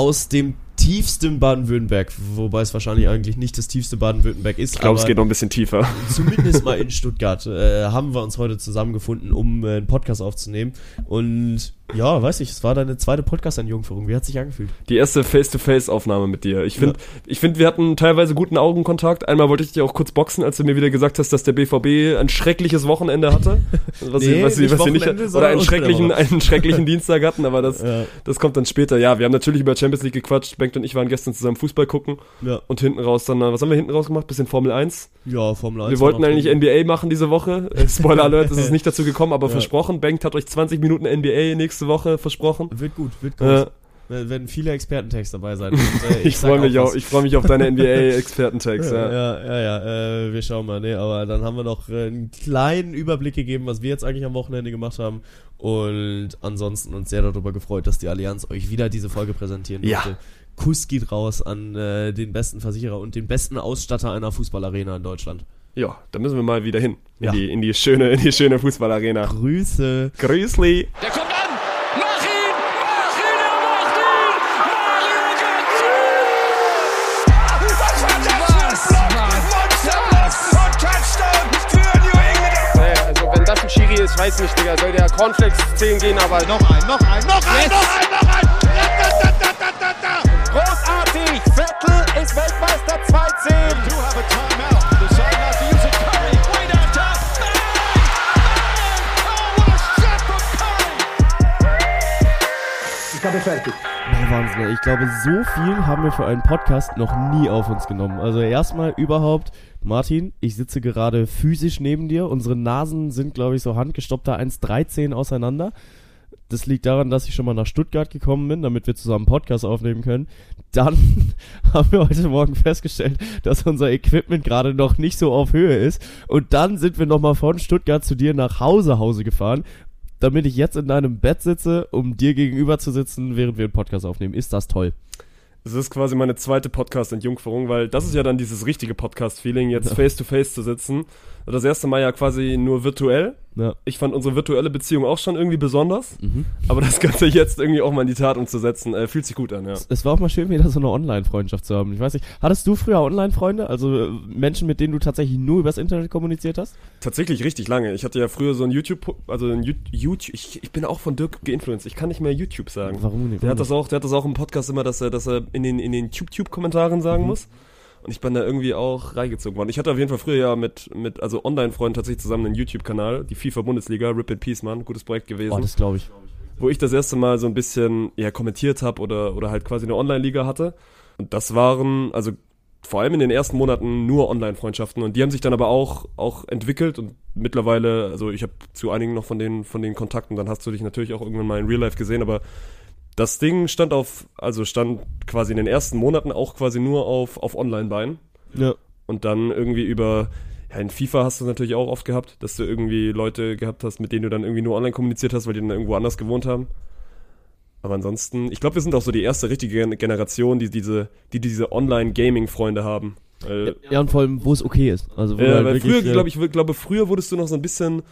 aus dem tiefsten Baden-Württemberg, wobei es wahrscheinlich eigentlich nicht das tiefste Baden-Württemberg ist. Ich glaube, es geht noch ein bisschen tiefer. Zumindest mal in Stuttgart äh, haben wir uns heute zusammengefunden, um äh, einen Podcast aufzunehmen. Und ja, weiß ich, es war deine zweite Podcast-Entjungferung. Wie hat sich angefühlt? Die erste Face-to-Face-Aufnahme mit dir. Ich finde, ja. ich finde, wir hatten teilweise guten Augenkontakt. Einmal wollte ich dich auch kurz boxen, als du mir wieder gesagt hast, dass der BVB ein schreckliches Wochenende hatte. Was nee, sie, was sie, was sie nicht, oder einen schrecklichen, einen schrecklichen Dienstag hatten, aber das, ja. das kommt dann später. Ja, wir haben natürlich über Champions League gequatscht. Bengt und ich waren gestern zusammen Fußball gucken. Ja. Und hinten raus dann, was haben wir hinten raus gemacht? Bisschen Formel 1. Ja, Formel 1. Wir wollten eigentlich NBA machen diese Woche. Spoiler Alert, es ist nicht dazu gekommen, aber versprochen. Bengt hat euch 20 Minuten NBA nächste Woche versprochen. Wird gut, wird gut. Äh, werden viele Expertentext dabei sein. Und, äh, ich, ich freue mich, auch, ich freu mich auf deine NBA-Expertentext. ja, ja, ja, ja äh, wir schauen mal. Nee, aber dann haben wir noch äh, einen kleinen Überblick gegeben, was wir jetzt eigentlich am Wochenende gemacht haben. Und ansonsten uns sehr darüber gefreut, dass die Allianz euch wieder diese Folge präsentieren ja. Wollte. Kuss geht raus an äh, den besten Versicherer und den besten Ausstatter einer Fußballarena in Deutschland. Ja, da müssen wir mal wieder hin. In, ja. die, in, die, schöne, in die schöne Fußballarena. Grüße. Grüßli. Der kommt Schiri ist, weiß nicht, Digga, soll der Cornflakes 10 gehen, aber. Noch ein, noch ein, noch ein, yes. noch ein, noch ein! Großartig! Vettel ist Weltmeister 2-10! Ich habe fertig. Wahnsinn. Ich glaube, so viel haben wir für einen Podcast noch nie auf uns genommen. Also erstmal überhaupt Martin, ich sitze gerade physisch neben dir. Unsere Nasen sind, glaube ich, so handgestoppter 1,13 auseinander. Das liegt daran, dass ich schon mal nach Stuttgart gekommen bin, damit wir zusammen Podcast aufnehmen können. Dann haben wir heute Morgen festgestellt, dass unser Equipment gerade noch nicht so auf Höhe ist. Und dann sind wir nochmal von Stuttgart zu dir nach Hause Hause gefahren, damit ich jetzt in deinem Bett sitze, um dir gegenüber zu sitzen, während wir einen Podcast aufnehmen. Ist das toll? Es ist quasi meine zweite Podcast-Entjungferung, weil das ist ja dann dieses richtige Podcast-Feeling, jetzt face-to-face -face zu sitzen das erste Mal ja quasi nur virtuell. Ja. Ich fand unsere virtuelle Beziehung auch schon irgendwie besonders. Mhm. Aber das Ganze jetzt irgendwie auch mal in die Tat umzusetzen, äh, fühlt sich gut an, ja. Es war auch mal schön, wieder so eine Online-Freundschaft zu haben. Ich weiß nicht, hattest du früher Online-Freunde? Also äh, Menschen, mit denen du tatsächlich nur übers Internet kommuniziert hast? Tatsächlich richtig lange. Ich hatte ja früher so ein YouTube, also ein YouTube, ich, ich bin auch von Dirk geinfluenced. Ich kann nicht mehr YouTube sagen. Warum nicht? Der hat das auch, der hat das auch im Podcast immer, dass er, dass er in den, in den YouTube-Kommentaren sagen mhm. muss. Und ich bin da irgendwie auch reingezogen worden. Ich hatte auf jeden Fall früher ja mit, mit also Online-Freunden tatsächlich zusammen einen YouTube-Kanal, die FIFA-Bundesliga, Rip in Peace, Mann, gutes Projekt gewesen. Oh, das glaube ich. Wo ich das erste Mal so ein bisschen ja, kommentiert habe oder, oder halt quasi eine Online-Liga hatte. Und das waren, also vor allem in den ersten Monaten nur Online-Freundschaften und die haben sich dann aber auch, auch entwickelt und mittlerweile, also ich habe zu einigen noch von den, von den Kontakten, dann hast du dich natürlich auch irgendwann mal in Real Life gesehen, aber das Ding stand auf, also stand quasi in den ersten Monaten auch quasi nur auf, auf Online-Beinen. Ja. Und dann irgendwie über, ja, in FIFA hast du es natürlich auch oft gehabt, dass du irgendwie Leute gehabt hast, mit denen du dann irgendwie nur online kommuniziert hast, weil die dann irgendwo anders gewohnt haben. Aber ansonsten, ich glaube, wir sind auch so die erste richtige Generation, die diese, die diese Online-Gaming-Freunde haben. Weil, ja, und vor allem, wo es okay ist. Also, wo ja, halt weil früher, glaube ich, glaube, früher wurdest du noch so ein bisschen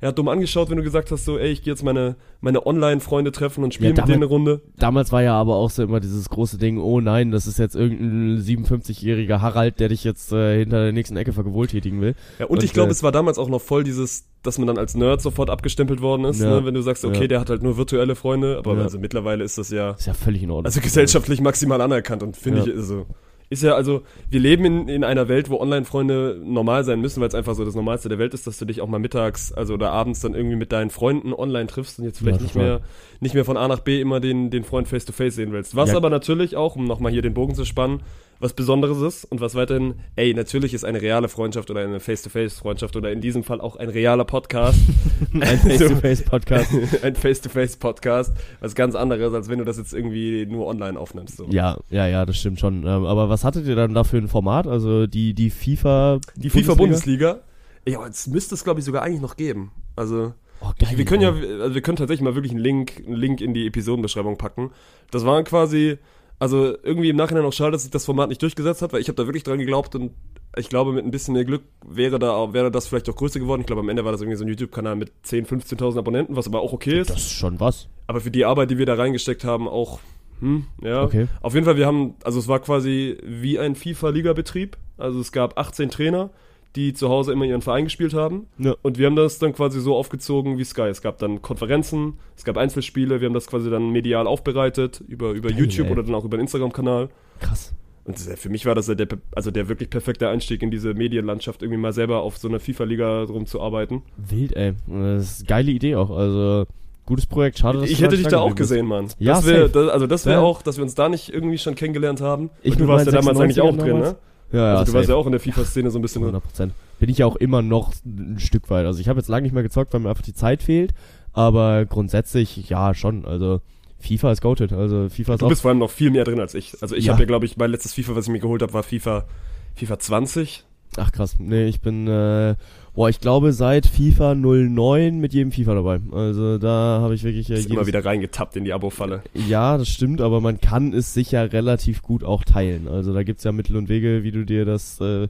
er hat dumm angeschaut, wenn du gesagt hast, so, ey, ich gehe jetzt meine, meine Online-Freunde treffen und spiele ja, mit denen eine Runde. Damals war ja aber auch so immer dieses große Ding, oh nein, das ist jetzt irgendein 57-jähriger Harald, der dich jetzt äh, hinter der nächsten Ecke vergewaltigen will. Ja, und, und ich glaube, äh, es war damals auch noch voll dieses, dass man dann als Nerd sofort abgestempelt worden ist, ja, ne? wenn du sagst, okay, ja. der hat halt nur virtuelle Freunde, aber also mittlerweile ist das ja. Ist ja völlig in Ordnung. Also gesellschaftlich maximal anerkannt und finde ich, so. Ist ja also, wir leben in, in einer Welt, wo Online-Freunde normal sein müssen, weil es einfach so das Normalste der Welt ist, dass du dich auch mal mittags, also oder abends dann irgendwie mit deinen Freunden online triffst und jetzt vielleicht ja, nicht mehr, nicht mehr von A nach B immer den, den Freund face to face sehen willst. Was ja. aber natürlich auch, um nochmal hier den Bogen zu spannen, was Besonderes ist und was weiterhin, ey, natürlich ist eine reale Freundschaft oder eine Face-to-Face-Freundschaft oder in diesem Fall auch ein realer Podcast. ein Face-to-Face-Podcast. ein Face-to-Face-Podcast, was ganz anderes, als wenn du das jetzt irgendwie nur online aufnimmst. So. Ja, ja, ja, das stimmt schon. Ähm, aber was hattet ihr dann da für ein Format? Also die, die FIFA Die FIFA-Bundesliga? Ja, es müsste es, glaube ich, sogar eigentlich noch geben. Also. Oh, geil, wir können ja, also wir können tatsächlich mal wirklich einen Link, einen Link in die Episodenbeschreibung packen. Das waren quasi, also irgendwie im Nachhinein auch schade, dass sich das Format nicht durchgesetzt hat, weil ich habe da wirklich dran geglaubt und ich glaube, mit ein bisschen mehr Glück wäre da wäre das vielleicht auch größer geworden. Ich glaube, am Ende war das irgendwie so ein YouTube-Kanal mit 10.000, 15.000 Abonnenten, was aber auch okay ist. Das ist schon was. Aber für die Arbeit, die wir da reingesteckt haben, auch Hm, ja. Okay. Auf jeden Fall, wir haben, also es war quasi wie ein FIFA-Liga-Betrieb. Also es gab 18 Trainer, die zu Hause immer ihren Verein gespielt haben. Ja. Und wir haben das dann quasi so aufgezogen wie Sky. Es gab dann Konferenzen, es gab Einzelspiele, wir haben das quasi dann medial aufbereitet über, über Geil, YouTube ey. oder dann auch über den Instagram-Kanal. Krass. Und für mich war das der, also der wirklich perfekte Einstieg in diese Medienlandschaft, irgendwie mal selber auf so einer FIFA-Liga drum zu arbeiten. Wild, ey. Das ist eine geile Idee auch. Also, gutes Projekt. Schade, dass Ich hätte dich da auch gesehen, Mann. Ja, das wär, das, also das wäre Ja. auch, dass wir uns da nicht irgendwie schon kennengelernt haben. Ich du warst ja damals eigentlich auch 96ern drin, ne? damals. Ja, also du warst safe. ja auch in der FIFA-Szene so ein bisschen drin. 100 Prozent. Bin ich ja auch immer noch ein Stück weit. Also ich habe jetzt lange nicht mehr gezockt, weil mir einfach die Zeit fehlt. Aber grundsätzlich, ja, schon. Also FIFA ist goated. Also FIFA ist Du bist vor allem noch viel mehr drin als ich. Also ich Ja. habe ja, glaube ich, mein letztes FIFA, was ich mir geholt habe, war FIFA, FIFA 20. Ach krass. Nee, ich bin... Äh, boah, ich glaube seit FIFA 09 mit jedem FIFA dabei. Also da habe ich wirklich... Äh, Ist immer wieder reingetappt in die Abo-Falle. Ja, das stimmt, aber man kann es sicher relativ gut auch teilen. Also da gibt's ja Mittel und Wege, wie du dir das äh,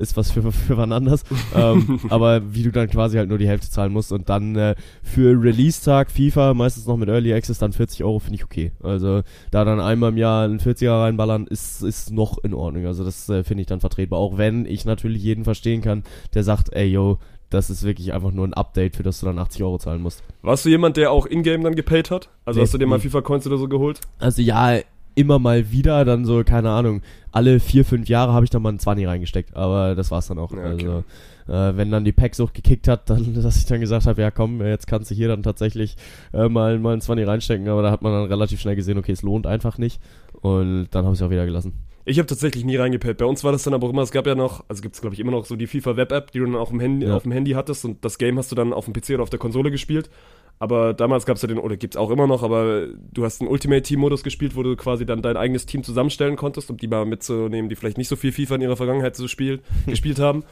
ist was für, für wann anders. ähm, aber wie du dann quasi halt nur die Hälfte zahlen musst und dann äh, für Release-Tag FIFA, meistens noch mit Early Access, dann 40 Euro finde ich okay. Also da dann einmal im Jahr einen 40er reinballern, ist, ist noch in Ordnung. Also das äh, finde ich dann vertretbar. Auch wenn ich natürlich jeden verstehen kann, der sagt, ey yo, das ist wirklich einfach nur ein Update, für das du dann 80 Euro zahlen musst. Warst du jemand, der auch in-game dann gepaid hat? Also Nee, hast du dir mal. FIFA-Coins oder so geholt? Also ja, immer mal wieder, dann so, keine Ahnung, alle vier, fünf Jahre habe ich dann mal einen 20 reingesteckt, aber das war's dann auch. Ja, okay. Also, äh, wenn dann die Packsucht gekickt hat, dann, dass ich dann gesagt habe, ja komm, jetzt kannst du hier dann tatsächlich äh, mal, mal einen 20 reinstecken, aber da hat man dann relativ schnell gesehen, okay, es lohnt einfach nicht und dann habe ich es auch wieder gelassen. Ich habe tatsächlich nie reingepaid. Bei uns war das dann aber auch immer, es gab ja noch, also gibt es glaube ich immer noch so die FIFA Web-App, die du dann auch im Handy, Ja. auf dem Handy hattest und das Game hast du dann auf dem PC oder auf der Konsole gespielt. Aber damals gab es ja den, oder gibt's auch immer noch, aber du hast einen Ultimate-Team-Modus gespielt, wo du quasi dann dein eigenes Team zusammenstellen konntest, um die mal mitzunehmen, die vielleicht nicht so viel FIFA in ihrer Vergangenheit so spiel, gespielt haben.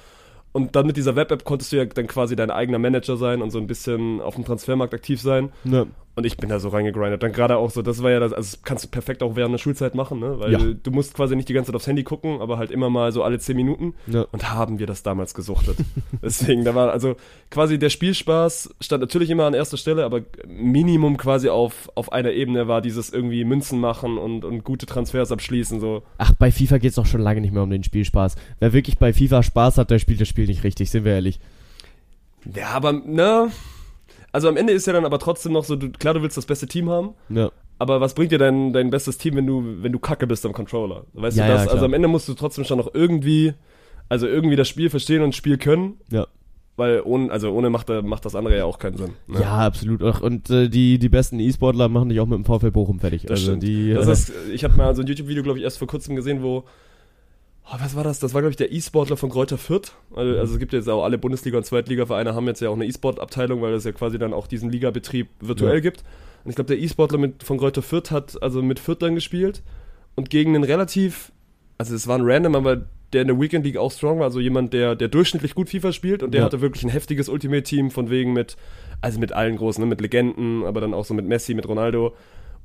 Und dann mit dieser Web-App konntest du ja dann quasi dein eigener Manager sein und so ein bisschen auf dem Transfermarkt aktiv sein. Ja. Und ich bin da so reingegrindet. Dann gerade auch so, das war ja das, also das kannst du perfekt auch während der Schulzeit machen, ne? Weil Ja. du musst quasi nicht die ganze Zeit aufs Handy gucken, aber halt immer mal so alle 10 Minuten. Ja. Und haben wir das damals gesuchtet. Deswegen, da war also quasi der Spielspaß stand natürlich immer an erster Stelle, aber Minimum quasi auf, auf einer Ebene war dieses irgendwie Münzen machen und, und gute Transfers abschließen, so. Ach, bei FIFA geht's doch schon lange nicht mehr um den Spielspaß. Wer wirklich bei FIFA Spaß hat, der spielt das Spiel nicht richtig, sind wir ehrlich. Ja, aber, ne? Also am Ende ist ja dann aber trotzdem noch so, du, klar, du willst das beste Team haben, Ja. Aber was bringt dir dein, dein bestes Team, wenn du, wenn du kacke bist am Controller? Weißt Ja, du das? ja, also am Ende musst du trotzdem schon noch irgendwie, also irgendwie das Spiel verstehen und das Spiel können, Ja. weil ohne, also ohne macht, macht das andere ja auch keinen Sinn. ne? Ja, absolut. Und äh, die, die besten E-Sportler machen dich auch mit dem VfL Bochum fertig. Das also stimmt. die, das äh, ist, ich habe mal so ein YouTube-Video, glaube ich, erst vor kurzem gesehen, wo, oh, was war das? Das war, glaube ich, der E-Sportler von Kräuter Fürth. Also, also es gibt jetzt auch alle Bundesliga- und Zweitliga-Vereine haben jetzt ja auch eine E-Sport-Abteilung, weil es ja quasi dann auch diesen Ligabetrieb virtuell Ja. gibt. Und ich glaube, der E-Sportler mit, von Kräuter Fürth hat also mit Fürth dann gespielt und gegen einen relativ, also es war ein Random, aber der in der Weekend League auch strong war, also jemand, der, der durchschnittlich gut FIFA spielt und der Ja. hatte wirklich ein heftiges Ultimate-Team von wegen mit, also mit allen großen, ne, mit Legenden, aber dann auch so mit Messi, mit Ronaldo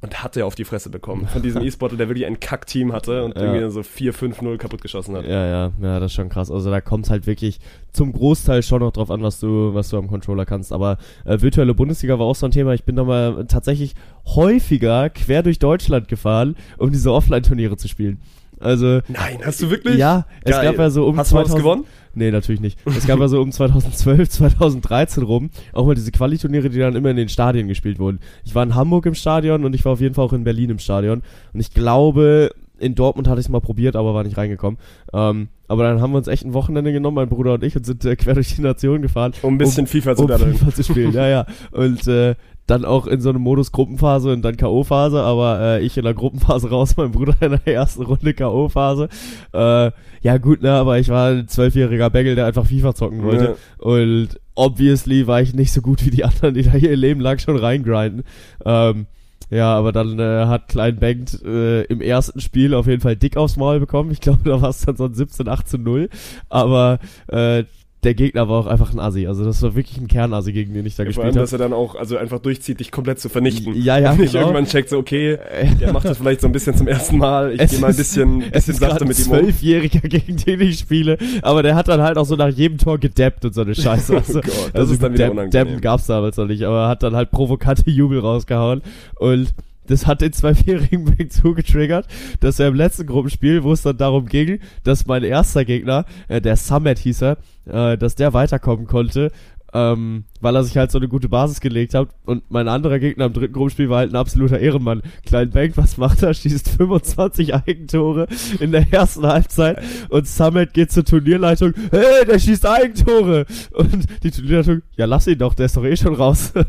und hat er auf die Fresse bekommen von diesem E-Sportler, der wirklich ein Kack-Team hatte und Ja. irgendwie so 4-5-0 kaputt geschossen hat. Ja, ja, ja, das ist schon krass. Also da kommt halt wirklich zum Großteil schon noch drauf an, was du, was du am Controller kannst. Aber äh, virtuelle Bundesliga war auch so ein Thema. Ich bin da mal tatsächlich häufiger quer durch Deutschland gefahren, um diese Offline-Turniere zu spielen. Also Nein, hast du wirklich? ja, es Geil. gab ja so um Hast du mal was 2000 gewonnen? Nee, natürlich nicht. Es gab ja so um 2012, 2013 rum auch mal diese Quali-Turniere, die dann immer in den Stadien gespielt wurden. Ich war in Hamburg im Stadion und ich war auf jeden Fall auch in Berlin im Stadion. Und ich glaube, in Dortmund hatte ich es mal probiert, aber war nicht reingekommen. Ähm, aber dann haben wir uns echt ein Wochenende genommen, mein Bruder und ich, und sind äh, quer durch die Nation gefahren. Um ein bisschen FIFA zu um daddeln. FIFA zu spielen, ja, ja. Und äh, dann auch in so einem Modus Gruppenphase und dann K.O.-Phase, aber äh, ich in der Gruppenphase raus, mein Bruder in der ersten Runde K.O.-Phase. Äh, ja gut, ne, aber ich war ein zwölfjähriger Bengel, der einfach FIFA zocken wollte. Und obviously war ich nicht so gut wie die anderen, die da ihr Leben lang schon reingrinden. Ähm, ja, aber dann äh, hat Klein Bengt äh, im ersten Spiel auf jeden Fall dick aufs Maul bekommen. Ich glaube, da war es dann so ein 17, 18, 0. Aber äh, der Gegner war auch einfach ein Assi. Also das war wirklich ein Kernassi, gegen den ich da Ja, gespielt dass habe. er dann auch also einfach durchzieht, dich komplett zu vernichten. Ja, ja, Nicht genau. irgendwann checkt so, okay, der macht das vielleicht so ein bisschen zum ersten Mal. Ich Es gehe mal ein bisschen, bisschen ist gerade sachte ein mit ihm um. Zwölfjähriger, gegen den ich spiele, aber der hat dann halt auch so nach jedem Tor gedappt und so eine Scheiße. Also, Oh Gott, das ist dann wieder Dab- unangenehm. Dabben gab's damals noch nicht, aber er hat dann halt provokante Jubel rausgehauen und das hat den zwölfjährigen Big so getriggert, dass er im letzten Gruppenspiel, wo es dann darum ging, dass mein erster Gegner, äh, der Summit hieß er, äh, dass der weiterkommen konnte, ähm, weil er sich halt so eine gute Basis gelegt hat. Und mein anderer Gegner im dritten Gruppenspiel war halt ein absoluter Ehrenmann. Klein Bank, was macht er? Schießt 25 Eigentore in der ersten Halbzeit und Summit geht zur Turnierleitung. Hey, der schießt Eigentore! Und die Turnierleitung, ja lass ihn doch, der ist doch eh schon raus.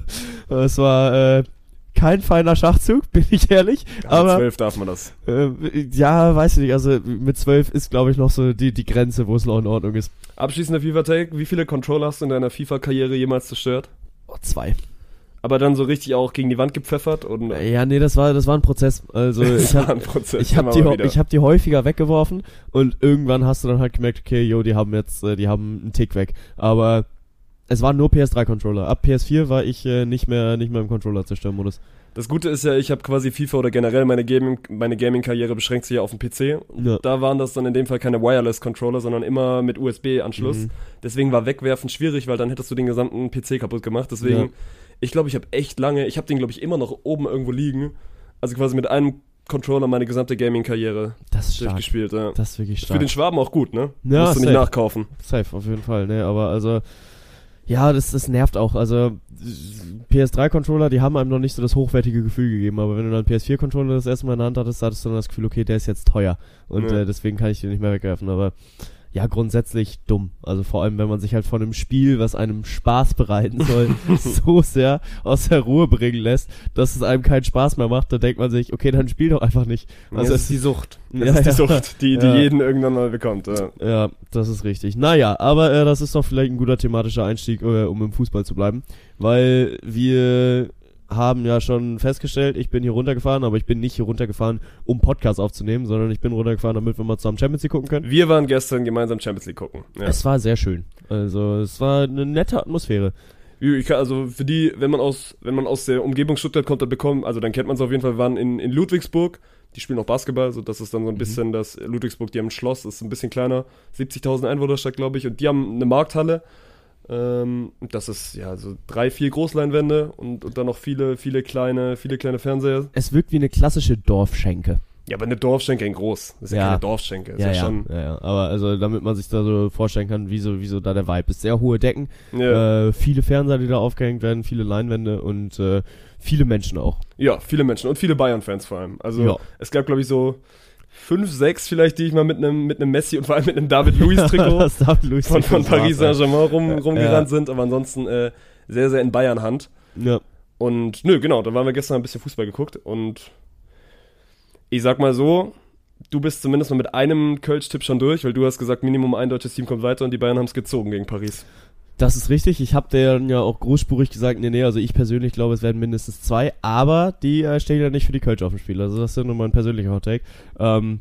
Es war äh, kein feiner Schachzug, bin ich ehrlich. Ja, aber mit zwölf darf man das. Äh, ja, weiß ich nicht. Also mit zwölf ist, glaube ich, noch so die, die Grenze, wo es noch in Ordnung ist. Abschließender FIFA-Take. Wie viele Controller hast du in deiner FIFA-Karriere jemals zerstört? Oh, zwei. Aber dann so richtig auch gegen die Wand gepfeffert? Oder? Ja, nee, das war, das war ein Prozess. Also ich habe ich hab die, ich hab die häufiger weggeworfen und irgendwann hast du dann halt gemerkt, okay, yo, die haben jetzt, äh, die haben einen Tick weg. Aber es waren nur PS3-Controller. Ab PS4 war ich äh, nicht mehr nicht mehr im Controller-Zerstören-Modus. Das Gute ist ja, ich habe quasi FIFA oder generell meine Gaming meine Gaming-Karriere beschränkt sich ja auf den PC. Ja. Da waren das dann in dem Fall keine Wireless-Controller, sondern immer mit USB-Anschluss. Mhm. Deswegen war Wegwerfen schwierig, weil dann hättest du den gesamten PC kaputt gemacht. Deswegen, ja. ich glaube, ich habe echt lange, ich habe den glaube ich immer noch oben irgendwo liegen. Also quasi mit einem Controller meine gesamte Gaming-Karriere durchgespielt. Ja. Das ist wirklich stark. Für den Schwaben auch gut, ne? Ja, Musst du nicht nachkaufen. Safe, auf jeden Fall, ne? Aber also ja, das, das nervt auch. Also PS3-Controller, die haben einem noch nicht so das hochwertige Gefühl gegeben, aber wenn du dann PS4-Controller das erste Mal in der Hand hattest, hattest du dann das Gefühl, okay, der ist jetzt teuer und ja. äh, deswegen kann ich den nicht mehr wegwerfen. Aber ja, grundsätzlich dumm. Also vor allem, wenn man sich halt von einem Spiel, was einem Spaß bereiten soll, so sehr aus der Ruhe bringen lässt, dass es einem keinen Spaß mehr macht, dann denkt man sich, okay, dann spiel doch einfach nicht. Also das ist die Sucht. Das ja, ist die ja. Sucht, die, die ja. jeden irgendwann mal bekommt. Ja. ja, das ist richtig. Naja, aber äh, das ist doch vielleicht ein guter thematischer Einstieg, äh, um im Fußball zu bleiben, weil wir haben ja schon festgestellt, ich bin hier runtergefahren, aber ich bin nicht hier runtergefahren, um Podcast aufzunehmen, sondern ich bin runtergefahren, damit wir mal zusammen Champions League gucken können. Wir waren gestern gemeinsam Champions League gucken. Ja. Es war sehr schön. Also es war eine nette Atmosphäre. Kann, also für die, wenn man aus, wenn man aus der Umgebung Stuttgart kommt, dann bekommen, also dann kennt man es auf jeden Fall, wir waren in, in Ludwigsburg, die spielen auch Basketball, so das ist dann so ein mhm. bisschen das Ludwigsburg, die haben ein Schloss, das ist ein bisschen kleiner, 70.000 Einwohnerstadt, glaube ich, und die haben eine Markthalle ähm, das ist ja so drei, vier Großleinwände und, und dann noch viele, viele kleine, viele kleine Fernseher. Es wirkt wie eine klassische Dorfschenke. Ja, aber eine Dorfschenke in groß. Das ist ja, ja keine Dorfschenke. Das ja, ist ja, schon ja, ja, aber also damit man sich da so vorstellen kann, wie so, wie so da der Vibe ist. Sehr hohe Decken, ja. äh, viele Fernseher, die da aufgehängt werden, viele Leinwände und äh, viele Menschen auch. Ja, viele Menschen und viele Bayern-Fans vor allem. Also ja. es gab, glaube ich, so fünf, sechs vielleicht, die ich mal mit einem mit einem Messi und vor allem mit einem David Luiz Trikot von, von Paris Saint-Germain rum, rumgerannt ja. sind, aber ansonsten äh, sehr, sehr in Bayern Hand. Ja. Und nö, genau, da waren wir gestern ein bisschen Fußball geguckt und ich sag mal so, du bist zumindest mal mit einem Kölsch-Tipp schon durch, weil du hast gesagt, Minimum ein deutsches Team kommt weiter und die Bayern haben es gezogen gegen Paris. Das ist richtig. Ich habe denen ja auch großspurig gesagt, nee, nee, also ich persönlich glaube, es werden mindestens zwei, aber die äh, stehen ja nicht für die Kölsch auf dem Spiel. Also das ist ja nur mein persönlicher Hot Take. Ähm,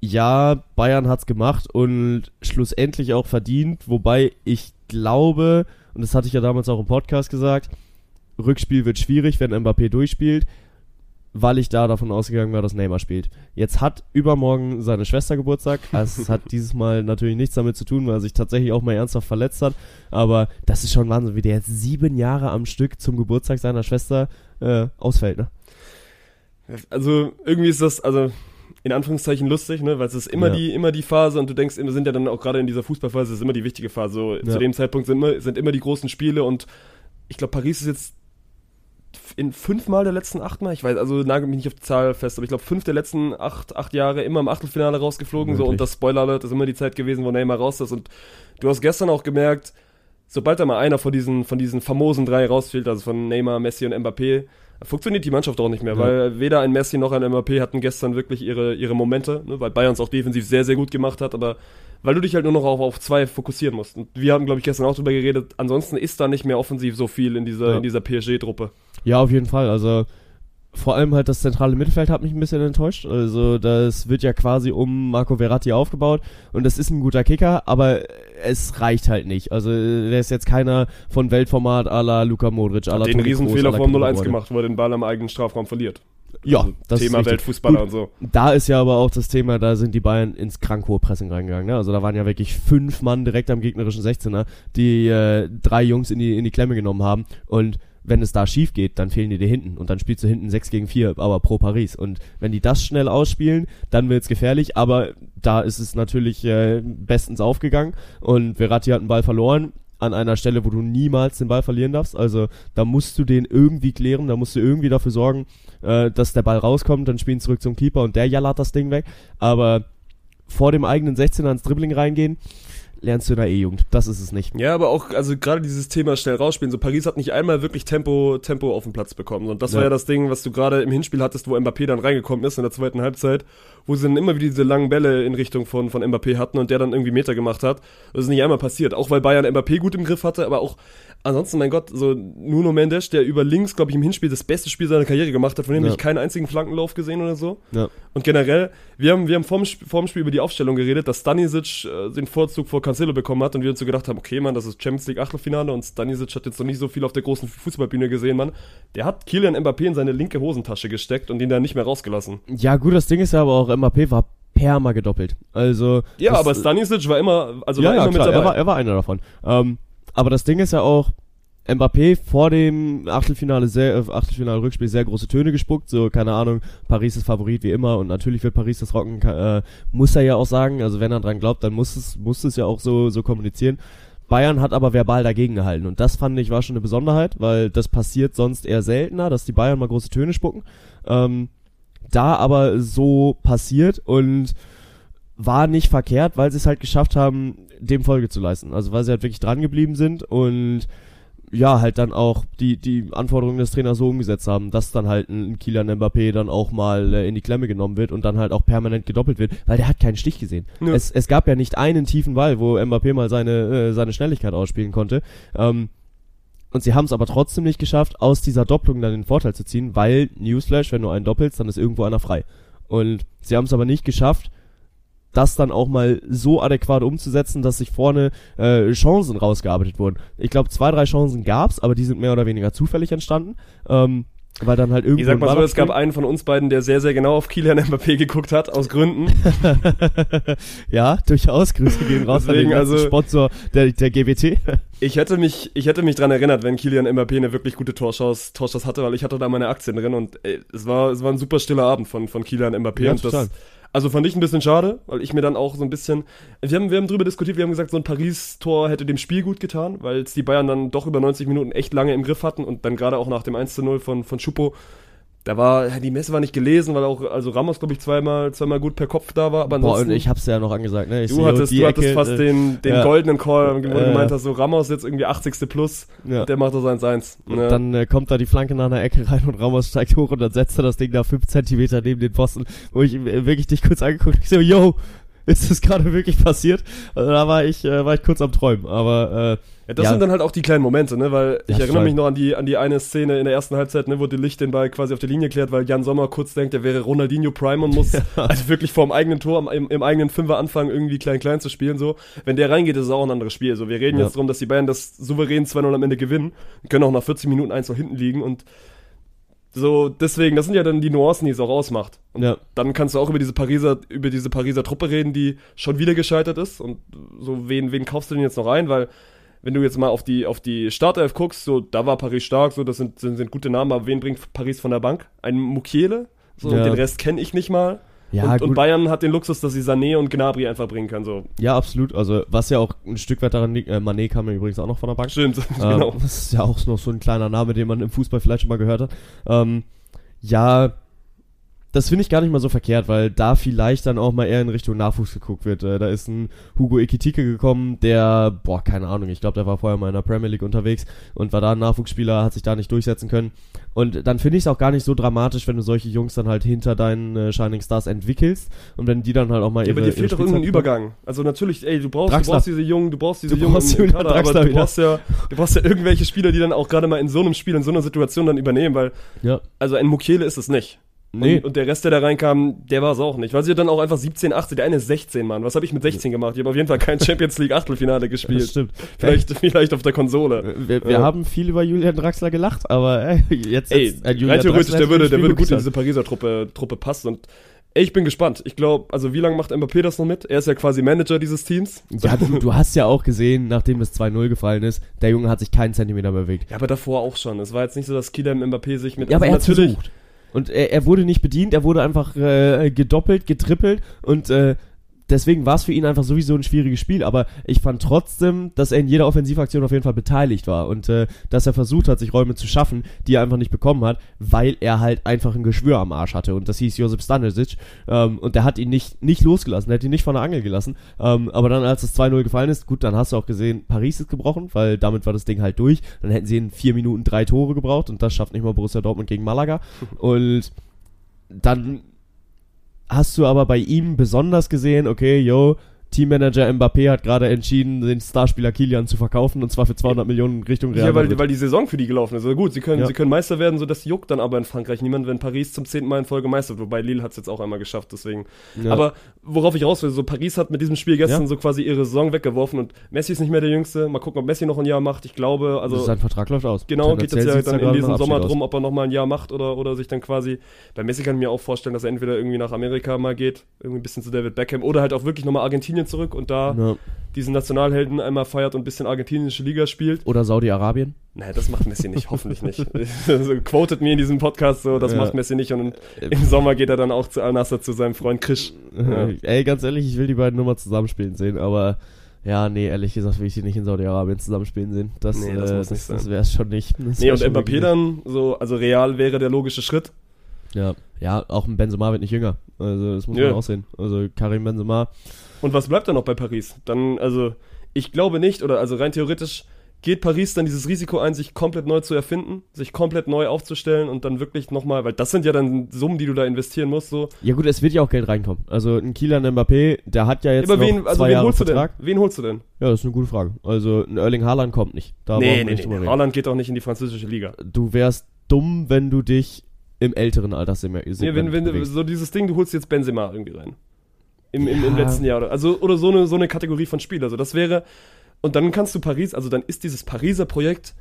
ja, Bayern hat's gemacht und schlussendlich auch verdient, wobei ich glaube, und das hatte ich ja damals auch im Podcast gesagt, Rückspiel wird schwierig, wenn Mbappé durchspielt weil ich da davon ausgegangen war, dass Neymar spielt. Jetzt hat übermorgen seine Schwester Geburtstag. Es hat dieses Mal natürlich nichts damit zu tun, weil er sich tatsächlich auch mal ernsthaft verletzt hat. Aber das ist schon Wahnsinn, wie der jetzt sieben Jahre am Stück zum Geburtstag seiner Schwester äh, ausfällt, ne? Also irgendwie ist das, also in Anführungszeichen lustig, ne, weil es ist immer ja. die immer die Phase und du denkst, wir sind ja dann auch gerade in dieser Fußballphase, es ist immer die wichtige Phase. So, ja. Zu dem Zeitpunkt sind immer, sind immer die großen Spiele und ich glaube, Paris ist jetzt in fünfmal der letzten achtmal, ich weiß, also nagel mich nicht auf die Zahl fest, aber ich glaube fünf der letzten acht, acht Jahre immer im Achtelfinale rausgeflogen, Wirklich? so und das Spoiler Alert ist immer die Zeit gewesen, wo Neymar raus ist und du hast gestern auch gemerkt, sobald da mal einer von diesen, von diesen famosen drei rausfällt, also von Neymar, Messi und Mbappé, funktioniert die Mannschaft auch nicht mehr, ja. weil weder ein Messi noch ein Mbappé hatten gestern wirklich ihre, ihre Momente, ne, weil Bayern es auch defensiv sehr, sehr gut gemacht hat, aber weil du dich halt nur noch auf, auf zwei fokussieren musst. Und wir haben, glaube ich, gestern auch drüber geredet, ansonsten ist da nicht mehr offensiv so viel in dieser, ja. in dieser PSG-Truppe. Ja, auf jeden Fall. Also vor allem halt das zentrale Mittelfeld hat mich ein bisschen enttäuscht. Also das wird ja quasi um Marco Verratti aufgebaut und das ist ein guter Kicker, aber es reicht halt nicht. Also der ist jetzt keiner von Weltformat à la Luka Modric, à la Den Riesenfehler vom 0-1 gemacht, wo er den Ball am eigenen Strafraum verliert. Ja, also das Thema ist Weltfußballer und so. Da ist ja aber auch das Thema, da sind die Bayern ins krank hohe Pressing reingegangen. Ne? Also da waren ja wirklich fünf Mann direkt am gegnerischen 16er, die äh, drei Jungs in die, in die Klemme genommen haben und wenn es da schief geht, dann fehlen die dir hinten und dann spielst du hinten 6 gegen 4, aber pro Paris. Und wenn die das schnell ausspielen, dann wird's gefährlich, aber da ist es natürlich äh, bestens aufgegangen und Verratti hat einen Ball verloren an einer Stelle, wo du niemals den Ball verlieren darfst. Also da musst du den irgendwie klären, da musst du irgendwie dafür sorgen, äh, dass der Ball rauskommt, dann spielen zurück zum Keeper und der jallert das Ding weg. Aber vor dem eigenen 16er ins Dribbling reingehen, lernst du in der E-Jugend. Das ist es nicht. Ja, aber auch, also gerade dieses Thema schnell rausspielen. So Paris hat nicht einmal wirklich Tempo, Tempo auf den Platz bekommen. Und das ja. war ja das Ding, was du gerade im Hinspiel hattest, wo Mbappé dann reingekommen ist in der zweiten Halbzeit, wo sie dann immer wieder diese langen Bälle in Richtung von, von Mbappé hatten und der dann irgendwie Meter gemacht hat. Das ist nicht einmal passiert. Auch weil Bayern Mbappé gut im Griff hatte, aber auch ansonsten, mein Gott, so Nuno Mendes, der über links, glaube ich, im Hinspiel das beste Spiel seiner Karriere gemacht hat, von dem ja. habe ich keinen einzigen Flankenlauf gesehen oder so. Ja. Und generell, wir haben, wir haben vorm, vorm Spiel über die Aufstellung geredet, dass Stanisic äh, den Vorzug vor Cancelo bekommen hat und wir uns so gedacht haben, okay, Mann, das ist Champions League Achtelfinale und Stanisic hat jetzt noch nicht so viel auf der großen Fußballbühne gesehen, Mann. Der hat Kylian Mbappé in seine linke Hosentasche gesteckt und ihn dann nicht mehr rausgelassen. Ja, gut, das Ding ist ja aber auch, Mbappé war perma gedoppelt. Also. Ja, aber Stanisic war immer, also ja, war ja, immer klar, mit dabei. Er war, er war einer davon. Ähm, aber das Ding ist ja auch, Mbappé vor dem Achtelfinale sehr, äh, Achtelfinale Rückspiel sehr große Töne gespuckt, so keine Ahnung, Paris ist Favorit wie immer und natürlich wird Paris das rocken, äh, muss er ja auch sagen, also wenn er dran glaubt, dann muss es, muss es ja auch so, so kommunizieren. Bayern hat aber verbal dagegen gehalten und das fand ich war schon eine Besonderheit, weil das passiert sonst eher seltener, dass die Bayern mal große Töne spucken. Ähm, da aber so passiert und war nicht verkehrt, weil sie es halt geschafft haben, dem Folge zu leisten. Also weil sie halt wirklich dran geblieben sind und ja, halt dann auch die, die Anforderungen des Trainers so umgesetzt haben, dass dann halt ein Kilian Mbappé dann auch mal äh, in die Klemme genommen wird und dann halt auch permanent gedoppelt wird, weil der hat keinen Stich gesehen. Ja. Es, es gab ja nicht einen tiefen Ball, wo Mbappé mal seine, äh, seine Schnelligkeit ausspielen konnte. Ähm, und sie haben es aber trotzdem nicht geschafft, aus dieser Doppelung dann den Vorteil zu ziehen, weil, Newsflash, wenn du einen doppelst, dann ist irgendwo einer frei. Und sie haben es aber nicht geschafft, das dann auch mal so adäquat umzusetzen, dass sich vorne äh, Chancen rausgearbeitet wurden. Ich glaube, zwei, drei Chancen gab's, aber die sind mehr oder weniger zufällig entstanden. Ähm, weil dann halt irgendwie. Ich sag mal so, es gab einen von uns beiden, der sehr, sehr genau auf Kilian Mbappé geguckt hat, aus Gründen. ja, durchaus. Grüße gehen raus Deswegen, an den also, Sponsor der, der GWT. ich hätte mich, ich hätte mich dran erinnert, wenn Kilian Mbappé eine wirklich gute Torschuss, Torschuss hatte, weil ich hatte da meine Aktien drin und ey, es war, es war ein super stiller Abend von, von Kilian Mbappé ja, und total. das, also fand ich ein bisschen schade, weil ich mir dann auch so ein bisschen. Wir haben, wir haben drüber diskutiert, wir haben gesagt, so ein Paris-Tor hätte dem Spiel gut getan, weil es die Bayern dann doch über 90 Minuten echt lange im Griff hatten und dann gerade auch nach dem 1 zu 0 von, von Schupo da war, die Messe war nicht gelesen, weil auch, also Ramos, glaube ich, zweimal, zweimal gut per Kopf da war, aber ansonsten. Boah, und ich hab's ja noch angesagt, ne? Ich du hattest, du hattest fast äh, den, den ja. goldenen Call, wo du äh, gemeint hast, so Ramos jetzt irgendwie 80. plus, ja. der macht das 1-1. Und ja. dann äh, kommt da die Flanke nach einer Ecke rein und Ramos steigt hoch und dann setzt er das Ding da 5 Zentimeter neben den Pfosten, wo ich wirklich dich kurz angeguckt habe, ich so, yo, ist das gerade wirklich passiert? Also da war ich, äh, war ich kurz am Träumen, aber, äh, ja, das ja. sind dann halt auch die kleinen Momente, ne? Weil ich ja, erinnere mich noch an die, an die eine Szene in der ersten Halbzeit, ne, wo die Licht den Ball quasi auf der Linie klärt, weil Jan Sommer kurz denkt, er wäre Ronaldinho Prime und muss also wirklich vor dem eigenen Tor im, im eigenen Fünfer anfangen, irgendwie klein-klein zu spielen. so. Wenn der reingeht, ist es auch ein anderes Spiel. So, wir reden jetzt darum, dass die Bayern das souverän 2-0 am Ende gewinnen, können auch nach 40 Minuten 1 noch hinten liegen und so, deswegen, das sind ja dann die Nuancen, die es auch ausmacht. Und ja. dann kannst du auch über diese Pariser, über diese Pariser Truppe reden, die schon wieder gescheitert ist. Und so, wen, wen kaufst du denn jetzt noch ein? Weil wenn du jetzt mal auf die, auf die Startelf guckst, so, da war Paris stark, so, das sind, sind, sind gute Namen, aber wen bringt Paris von der Bank? Ein Mukiele? So, ja. den Rest kenne ich nicht mal. Ja, und, und, Bayern hat den Luxus, dass sie Sané und Gnabry einfach bringen kann. So. Ja, absolut. Also was ja auch ein Stück weit daran liegt, äh, Mané kam ja übrigens auch noch von der Bank. Stimmt, ähm, genau. Das ist ja auch noch so ein kleiner Name, den man im Fußball vielleicht schon mal gehört hat. Ähm, ja, das finde ich gar nicht mal so verkehrt, weil da vielleicht dann auch mal eher in Richtung Nachwuchs geguckt wird. Äh, da ist ein Hugo Ekitike gekommen, der, boah, keine Ahnung, ich glaube, der war vorher mal in der Premier League unterwegs und war da ein Nachwuchsspieler, hat sich da nicht durchsetzen können. Und dann finde ich es auch gar nicht so dramatisch, wenn du solche Jungs dann halt hinter deinen äh, Shining Stars entwickelst und wenn die dann halt auch mal ja, ihre, aber dir fehlt doch irgendein Übergang. Also natürlich, ey, du brauchst, du brauchst diese Jungen, du braust diese du Jungen brauchst im Kader, aber du brauchst ja, du brauchst ja irgendwelche Spieler, die dann auch gerade mal in so einem Spiel, in so einer Situation dann übernehmen, weil, ja. also ein Mukiele ist es nicht. Nee. Und, und, der Rest, der da reinkam, der war es auch nicht. Weil sie dann auch einfach 17, 18, der eine ist 16, Mann. Was habe ich mit 16 gemacht? Ich habe auf jeden Fall kein Champions League Achtelfinale gespielt. Das stimmt. Vielleicht, vielleicht auf der Konsole. Wir, wir ja. haben viel über Julian Draxler gelacht, aber ey, jetzt, ey, ein Julian theoretisch, der würde, der würde gut in diese Pariser Truppe, Truppe passen und Ich bin gespannt. Ich glaube, also wie lange macht Mbappé das noch mit? Er ist ja quasi Manager dieses Teams. Ja, du, du hast ja auch gesehen, nachdem das 2-0 gefallen ist, der Junge hat sich keinen Zentimeter bewegt. Ja, aber davor auch schon. Es war jetzt nicht so, dass Kylian Mbappé sich mit... Ja, aber also er hat natürlich, versucht. Und er, er wurde nicht bedient, er wurde einfach äh, gedoppelt, getrippelt und äh, deswegen war es für ihn einfach sowieso ein schwieriges Spiel, aber ich fand trotzdem, dass er in jeder Offensivaktion auf jeden Fall beteiligt war und äh, dass er versucht hat, sich Räume zu schaffen, die er einfach nicht bekommen hat, weil er halt einfach ein Geschwür am Arsch hatte und das hieß Josip Stanisic ähm, und der hat ihn nicht, nicht losgelassen, der hat ihn nicht von der Angel gelassen, ähm, aber dann als das 2-0 gefallen ist, gut, dann hast du auch gesehen, Paris ist gebrochen, weil damit war das Ding halt durch, dann hätten sie in vier Minuten drei Tore gebraucht und das schafft nicht mal Borussia Dortmund gegen Malaga und dann hast du aber bei ihm besonders gesehen, okay, yo, Teammanager Mbappé hat gerade entschieden, den Starspieler Kilian zu verkaufen und zwar für 200 Millionen Richtung Real Ja, weil, weil die Saison für die gelaufen ist. Also gut, sie können, Ja. sie können Meister werden, so das juckt dann aber in Frankreich niemand, wenn Paris zum zehnten Mal in Folge Meister wird. Wobei Lille hat es jetzt auch einmal geschafft, deswegen. Ja. Aber worauf ich raus will, so Paris hat mit diesem Spiel gestern Ja. so quasi ihre Saison weggeworfen und Messi ist nicht mehr der Jüngste. Mal gucken, ob Messi noch ein Jahr macht. Ich glaube, also sein Vertrag läuft aus. Genau, geht jetzt Tendenziell ja dann in diesem Sommer drum, ob er nochmal ein Jahr macht oder, oder sich dann quasi. Bei Messi kann ich mir auch vorstellen, dass er entweder irgendwie nach Amerika mal geht, irgendwie ein bisschen zu David Beckham, oder halt auch wirklich nochmal Argentinien zurück und da. Ja. diesen Nationalhelden einmal feiert und ein bisschen argentinische Liga spielt. Oder Saudi-Arabien. Naja, das macht Messi nicht, hoffentlich nicht. also, quotet mir in diesem Podcast so, das Ja. macht Messi nicht und im Sommer geht er dann auch zu Al-Nassr zu seinem Freund Krisch. Ja. Ey, ganz ehrlich, ich will die beiden nur mal zusammenspielen sehen, aber ja, nee, ehrlich gesagt will ich sie nicht in Saudi-Arabien zusammenspielen sehen. Das, Nee, das äh, das, das wäre es schon nicht. Das Nee, und Mbappé dann, so, also Real wäre der logische Schritt. Ja. ja, auch ein Benzema wird nicht jünger. Also, das muss Ja. man auch sehen. Also, Karim Benzema. Und was bleibt dann noch bei Paris? Dann, also, ich glaube nicht, oder also rein theoretisch geht Paris dann dieses Risiko ein, sich komplett neu zu erfinden, sich komplett neu aufzustellen und dann wirklich nochmal, weil das sind ja dann Summen, die du da investieren musst, so. Ja gut, es wird ja auch Geld reinkommen. Also ein Kylian Mbappé, der hat ja jetzt Aber noch wen, also zwei wen Jahre holst du denn? Vertrag. Wen holst du denn? Ja, das ist eine gute Frage. Also ein Erling Haaland kommt nicht. Da brauchen wir nicht drüber reden. Haaland geht auch nicht in die französische Liga. Du wärst dumm, wenn du dich im älteren Alterssegment Nee, wenn, wenn, bewegst. so dieses Ding, du holst jetzt Benzema irgendwie rein. Im, im, im Ja. letzten Jahr. Oder, also, oder so eine, so eine Kategorie von Spiel. Also das wäre, und dann kannst du Paris, also dann ist dieses Pariser Projekt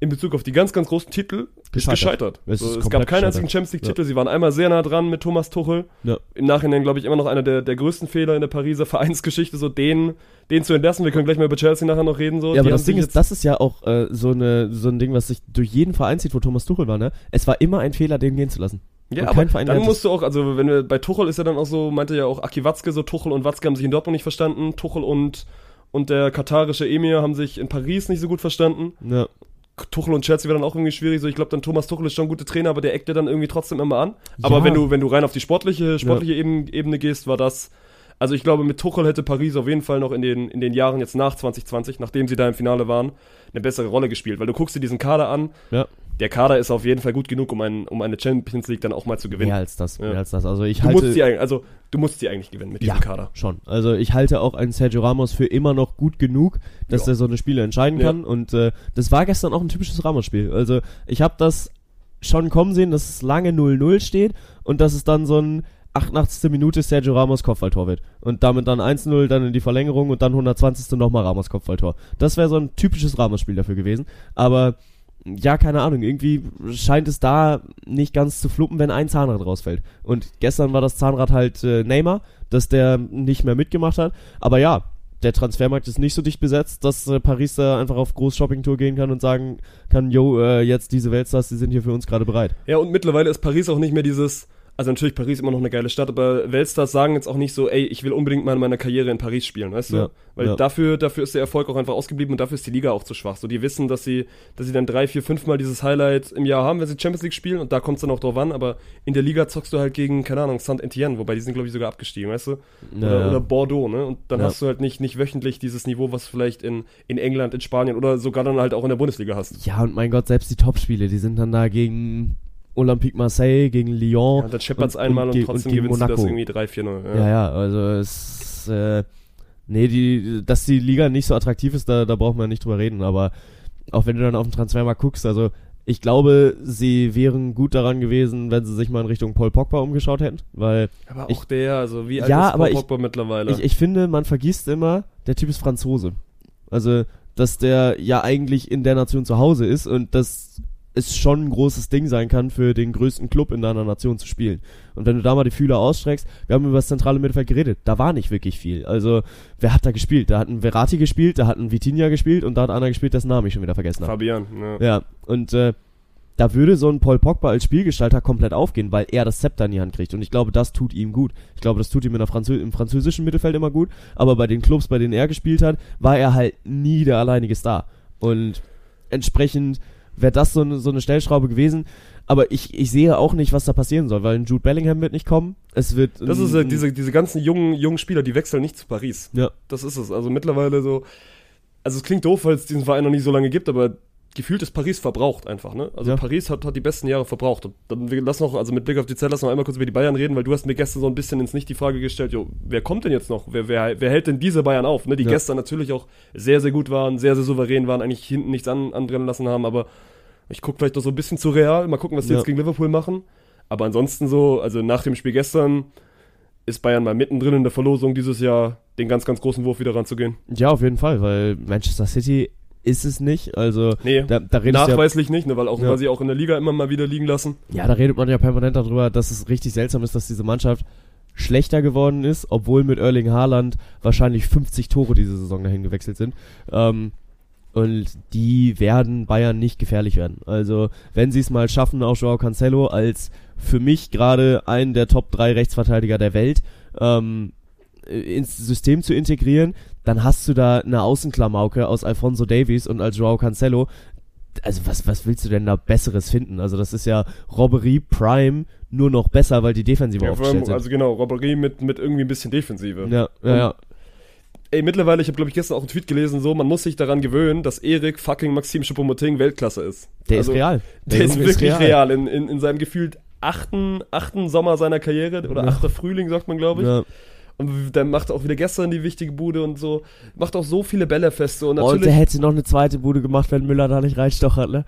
in Bezug auf die ganz, ganz großen Titel Gescheitert. gescheitert. Es so, es gab keinen einzigen. Champions League-Titel. Sie waren einmal sehr nah dran mit Thomas Tuchel. Ja. Im Nachhinein, glaube ich, immer noch einer der, der größten Fehler in der Pariser Vereinsgeschichte, so den, den zu entlassen. Wir können gleich mal über Chelsea nachher noch reden. So. Ja, Die aber das Ding ist, das ist ja auch äh, so, eine, so ein Ding, was sich durch jeden Verein zieht, wo Thomas Tuchel war, ne? Es war immer ein Fehler, den gehen zu lassen. Ja, aber dann musst du auch, also wenn wir bei Tuchel ist ja dann auch so, meinte ja auch Aki Watzke, so Tuchel und Watzke haben sich in Dortmund nicht verstanden, Tuchel und, und der katarische Emir haben sich in Paris nicht so gut verstanden. Ja. Tuchel und Chelsea wäre dann auch irgendwie schwierig, so ich glaube dann Thomas Tuchel ist schon ein guter Trainer, aber der eckt dir dann irgendwie trotzdem immer an. Aber Ja. wenn du, wenn du rein auf die sportliche, sportliche Ebene, Ebene gehst, war das, also ich glaube mit Tuchel hätte Paris auf jeden Fall noch in den, in den Jahren jetzt nach 2020, nachdem sie da im Finale waren, eine bessere Rolle gespielt, weil du guckst dir diesen Kader an, Ja. Der Kader ist auf jeden Fall gut genug, um, ein, um eine Champions League dann auch mal zu gewinnen. Mehr als das, Ja. mehr als das. Also ich Du halte. musst sie eigentlich, also du musst sie eigentlich gewinnen mit diesem ja, Kader. schon. Also ich halte auch einen Sergio Ramos für immer noch gut genug, dass Ja. er so eine Spiele entscheiden kann. Und äh, das war gestern auch ein typisches Ramos-Spiel. Also ich habe das schon kommen sehen, dass es lange 0-0 steht und dass es dann so ein 88. Minute Sergio Ramos Kopfballtor wird. Und damit dann 1-0, dann in die Verlängerung und dann 120. nochmal Ramos Kopfballtor. Das wäre so ein typisches Ramos-Spiel dafür gewesen. Aber ja, keine Ahnung, irgendwie scheint es da nicht ganz zu fluppen, wenn ein Zahnrad rausfällt. Und gestern war das Zahnrad halt äh, Neymar, dass der nicht mehr mitgemacht hat. Aber ja, der Transfermarkt ist nicht so dicht besetzt, dass äh, Paris da einfach auf Groß-Shopping-Tour gehen kann und sagen kann, yo, äh, jetzt diese Weltstars, die sind hier für uns gerade bereit. Ja, und mittlerweile ist Paris auch nicht mehr dieses, also natürlich Paris immer noch eine geile Stadt, aber Weltstars sagen jetzt auch nicht so, ey, ich will unbedingt mal in meiner Karriere in Paris spielen, weißt du? Ja, Weil ja. dafür, dafür ist der Erfolg auch einfach ausgeblieben und dafür ist die Liga auch zu schwach. So, die wissen, dass sie, dass sie dann drei, vier, fünf Mal dieses Highlight im Jahr haben, wenn sie Champions League spielen und da kommt es dann auch drauf an, aber in der Liga zockst du halt gegen, keine Ahnung, Saint-Etienne, wobei die sind, glaube ich, sogar abgestiegen, weißt du? Oder, Ja. oder Bordeaux, ne? Und dann hast du halt nicht, nicht wöchentlich dieses Niveau, was du vielleicht in, in England, in Spanien oder sogar dann halt auch in der Bundesliga hast. Ja, und mein Gott, selbst die Topspiele, die sind dann da gegen Olympique Marseille, gegen Lyon. Ja, dann scheppert's und- einmal und, ge- trotzdem gegen gewinnst du das Monaco. irgendwie 3-4-0. Ja, ja, also es äh, nee, die, dass die Liga nicht so attraktiv ist, da, da braucht man nicht drüber reden, aber auch wenn du dann auf den Transfermarkt guckst, also ich glaube, sie wären gut daran gewesen, wenn sie sich mal in Richtung Paul Pogba umgeschaut hätten, weil Aber auch Ich- der, also wie alt Ja, ist aber Paul ich- Pogba mittlerweile? ich, ich finde, man vergisst immer, der Typ ist Franzose. Also, dass der ja eigentlich in der Nation zu Hause ist und dass es schon ein großes Ding sein kann, für den größten Club in deiner Nation zu spielen. Und wenn du da mal die Fühler ausstreckst, wir haben über das zentrale Mittelfeld geredet, da war nicht wirklich viel. Also, wer hat da gespielt? Da hat ein Verratti gespielt, da hat ein Vitinha gespielt und da hat einer gespielt, dessen Namen ich schon wieder vergessen habe. Fabian, ja. Ja, und äh, da würde so ein Paul Pogba als Spielgestalter komplett aufgehen, weil er das Zepter in die Hand kriegt. Und ich glaube, das tut ihm gut. Ich glaube, das tut ihm in der Franzö im französischen Mittelfeld immer gut. Aber bei den Clubs, bei denen er gespielt hat, war er halt nie der alleinige Star. Und entsprechend wäre das so eine, so eine Stellschraube gewesen. Aber ich, ich sehe auch nicht, was da passieren soll, weil ein Jude Bellingham wird nicht kommen. Es wird. Das ist äh, diese, diese ganzen jungen, jungen Spieler, die wechseln nicht zu Paris. Ja. Das ist es. Also mittlerweile so. Also es klingt doof, weil es diesen Verein noch nicht so lange gibt, aber gefühlt ist Paris verbraucht einfach, ne? Also ja. Paris hat, hat die besten Jahre verbraucht. Und dann lass noch, also mit Blick auf die Zeit, lass noch einmal kurz über die Bayern reden, weil du hast mir gestern so ein bisschen ins Nicht die Frage gestellt, jo, wer kommt denn jetzt noch? Wer, wer, wer hält denn diese Bayern auf? Ne? Die ja. gestern natürlich auch sehr, sehr gut waren, sehr, sehr souverän waren, eigentlich hinten nichts an, anbrennen lassen haben, aber ich gucke vielleicht noch so ein bisschen zu Real, mal gucken, was die ja. jetzt gegen Liverpool machen. Aber ansonsten so, also nach dem Spiel gestern ist Bayern mal mittendrin in der Verlosung dieses Jahr, den ganz, ganz großen Wurf wieder ranzugehen. Ja, auf jeden Fall, weil Manchester City ist es nicht. Also nee, da, da nachweislich ja, nicht, ne, weil auch ja. weil sie auch in der Liga immer mal wieder liegen lassen. Ja, da redet man ja permanent darüber, dass es richtig seltsam ist, dass diese Mannschaft schlechter geworden ist, obwohl mit Erling Haaland wahrscheinlich 50 Tore diese Saison dahin gewechselt sind. Ähm, und die werden Bayern nicht gefährlich werden. Also, wenn sie es mal schaffen, auch Joao Cancelo als für mich gerade einen der Top 3 Rechtsverteidiger der Welt ähm, ins System zu integrieren, dann hast du da eine Außenklamauke aus Alfonso Davies und als Joao Cancelo. Also was, was willst du denn da Besseres finden? Also das ist ja Robbery Prime nur noch besser, weil die Defensive ja, aufgestellt sind. Also genau, Robbery mit, mit irgendwie ein bisschen Defensive. Ja, ja, ja. Ey, mittlerweile, ich habe glaube ich gestern auch einen Tweet gelesen, so, man muss sich daran gewöhnen, dass Erik fucking Maxim Choupo-Moting Weltklasse ist. Der also, ist real. Der, der ist wirklich ist real. real. In, in, in seinem gefühlt achten, achten Sommer seiner Karriere oder ja. achter Frühling, sagt man glaube ich. Ja und dann macht auch wieder gestern die wichtige Bude und so. Macht auch so viele Bälle feste. Und, natürlich, und der hätte noch eine zweite Bude gemacht, wenn Müller da nicht reinstochert, ne?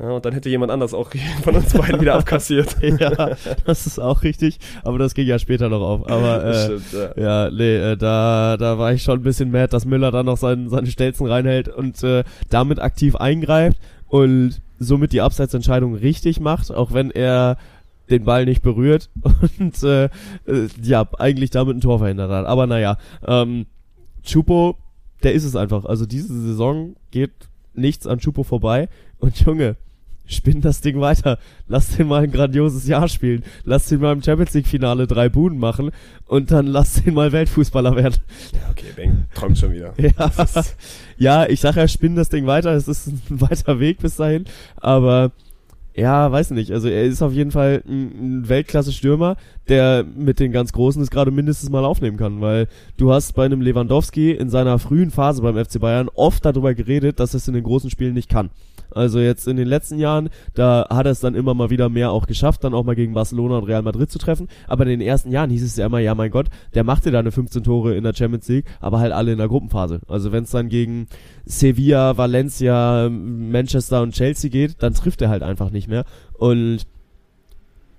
Ja, und dann hätte jemand anders auch von uns beiden wieder abkassiert. ja, das ist auch richtig. Aber das ging ja später noch auf. Aber äh, stimmt, ja. ja, nee, äh, da, da war ich schon ein bisschen mad, dass Müller da noch seinen, seine Stelzen reinhält und äh, damit aktiv eingreift und somit die Abseitsentscheidung richtig macht, auch wenn er den Ball nicht berührt und äh, äh, ja, eigentlich damit ein Tor verhindert hat. Aber naja, ähm, Chupo, der ist es einfach. Also diese Saison geht nichts an Chupo vorbei. Und Junge, spinn das Ding weiter. Lass den mal ein grandioses Jahr spielen. Lass den mal im Champions League Finale drei Buden machen und dann lass den mal Weltfußballer werden. Ja, okay, Beng träumt schon wieder. ja, ja, ich sag ja, spinn das Ding weiter. Es ist ein weiter Weg bis dahin, aber ja, weiß nicht. Also er ist auf jeden Fall ein, ein Weltklasse-Stürmer, der mit den ganz Großen es gerade mindestens mal aufnehmen kann, weil du hast bei einem Lewandowski in seiner frühen Phase beim FC Bayern oft darüber geredet, dass es in den großen Spielen nicht kann. Also jetzt in den letzten Jahren, da hat er es dann immer mal wieder mehr auch geschafft, dann auch mal gegen Barcelona und Real Madrid zu treffen. Aber in den ersten Jahren hieß es ja immer, ja mein Gott, der machte da eine 15 Tore in der Champions League, aber halt alle in der Gruppenphase. Also wenn es dann gegen Sevilla, Valencia, Manchester und Chelsea geht, dann trifft er halt einfach nicht mehr. Und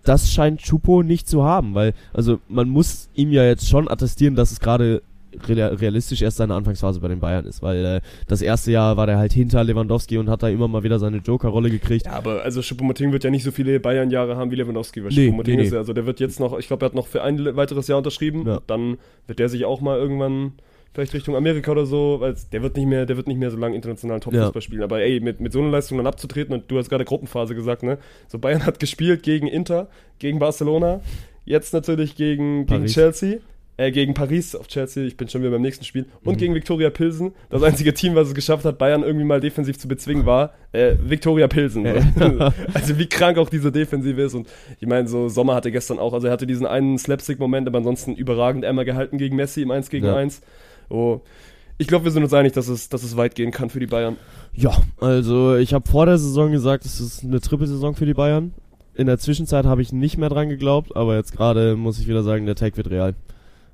das scheint Chupo nicht zu haben, weil, also man muss ihm ja jetzt schon attestieren, dass es gerade realistisch erst seine Anfangsphase bei den Bayern ist, weil äh, das erste Jahr war der halt hinter Lewandowski und hat da immer mal wieder seine Joker-Rolle gekriegt. Ja, aber also Choupo-Moting wird ja nicht so viele Bayern-Jahre haben wie Lewandowski, weil nee, Choupo-Moting nee, ist ja, also der wird jetzt noch, ich glaube, er hat noch für ein weiteres Jahr unterschrieben, ja. dann wird der sich auch mal irgendwann vielleicht Richtung Amerika oder so, weil der wird nicht mehr, der wird nicht mehr so lange internationalen Topfußball ja. spielen. Aber ey, mit, mit so einer Leistung dann abzutreten und du hast gerade Gruppenphase gesagt, ne? So Bayern hat gespielt gegen Inter, gegen Barcelona, jetzt natürlich gegen, gegen Chelsea äh, gegen Paris auf Chelsea, ich bin schon wieder beim nächsten Spiel, und mhm. gegen Viktoria Pilsen. Das einzige Team, was es geschafft hat, Bayern irgendwie mal defensiv zu bezwingen, war äh, Viktoria Pilsen. also wie krank auch diese Defensive ist. Und ich meine, so Sommer hatte gestern auch, also er hatte diesen einen Slapstick-Moment, aber ansonsten überragend einmal gehalten gegen Messi im 1 gegen ja. 1. Oh. Ich glaube, wir sind uns einig, dass es, dass es weit gehen kann für die Bayern. Ja, also ich habe vor der Saison gesagt, es ist eine Trippelsaison für die Bayern. In der Zwischenzeit habe ich nicht mehr dran geglaubt, aber jetzt gerade muss ich wieder sagen, der Take wird real.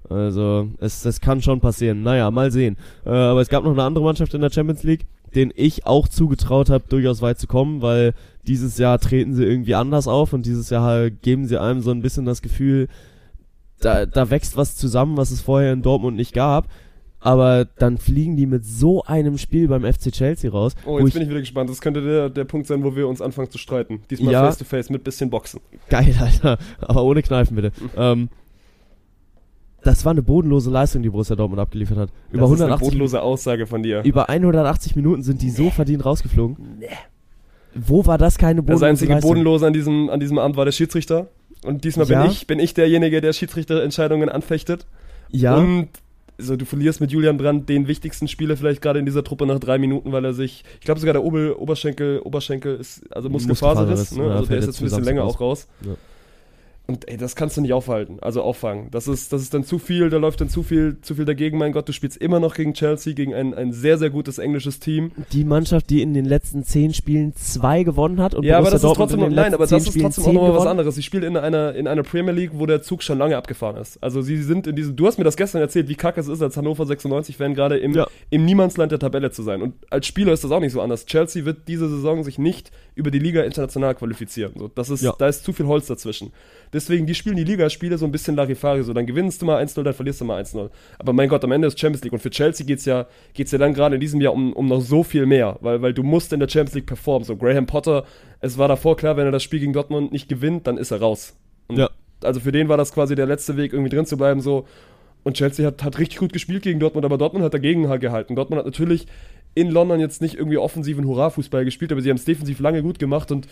Also, es, es kann schon passieren. Naja, mal sehen. Äh, aber es gab noch eine andere Mannschaft in der Champions League, den ich auch zugetraut habe, durchaus weit zu kommen, weil dieses Jahr treten sie irgendwie anders auf und dieses Jahr geben sie einem so ein bisschen das Gefühl, da, da wächst was zusammen, was es vorher in Dortmund nicht gab. aber dann fliegen die mit so einem Spiel beim FC Chelsea raus. Oh, jetzt bin ich wieder gespannt. Das könnte der, der Punkt sein, wo wir uns anfangen zu streiten. Diesmal Ja. face to face mit bisschen Boxen. Geil, Alter. Aber ohne Kneifen bitte. ähm, das war eine bodenlose Leistung, die Borussia Dortmund abgeliefert hat. Über das ist eine 180, bodenlose Aussage von dir. über 180 Minuten sind die so verdient rausgeflogen. Wo war das keine Das bodenlose einzige Leistung? Bodenlose an diesem, an diesem Abend war der Schiedsrichter. Und diesmal Ja. bin ich, bin ich derjenige, der Schiedsrichterentscheidungen anfechtet. Ja, Und so, du verlierst mit Julian Brandt den wichtigsten Spieler vielleicht gerade in dieser Truppe nach drei Minuten, weil er sich, ich glaube sogar der Ober, Oberschenkel, Oberschenkel ist, also Muskelfaserriss, ne? also der ist jetzt ein bisschen länger aus. auch raus. Ja. Und ey, das kannst du nicht aufhalten, also auffangen. Das ist, das ist dann zu viel, da läuft dann zu viel, zu viel dagegen. Mein Gott, du spielst immer noch gegen Chelsea, gegen ein, ein sehr, sehr gutes englisches Team. die Mannschaft, die in den letzten zehn Spielen zwei gewonnen hat und Ja, aber das ist trotzdem nein, aber das ist trotzdem auch nochmal was anderes. Sie spielen in einer, in einer Premier League, wo der Zug schon lange abgefahren ist. Also sie sind in diesem, du hast mir das gestern erzählt, wie kacke es ist, als Hannover 96-Fan gerade im, Ja. im Niemandsland der Tabelle zu sein. Und als Spieler ist das auch nicht so anders. Chelsea wird diese Saison sich nicht über die Liga international qualifizieren. So, das ist, Ja. Da ist zu viel Holz dazwischen. Deswegen, die spielen die Ligaspiele so ein bisschen Larifari. So, dann gewinnst du mal 1-0, dann verlierst du mal 1-0. Aber mein Gott, am Ende ist Champions League. Und für Chelsea geht's ja, geht's ja dann gerade in diesem Jahr um, um noch so viel mehr. Weil, weil du musst in der Champions League performen. So, Graham Potter, es war davor klar, wenn er das Spiel gegen Dortmund nicht gewinnt, dann ist er raus. Und Ja. Also für den war das quasi der letzte Weg, irgendwie drin zu bleiben. So. Und Chelsea hat, hat richtig gut gespielt gegen Dortmund, aber Dortmund hat dagegen halt gehalten. Dortmund hat natürlich in London jetzt nicht irgendwie offensiven Hurra-Fußball gespielt, aber sie haben es defensiv lange gut gemacht und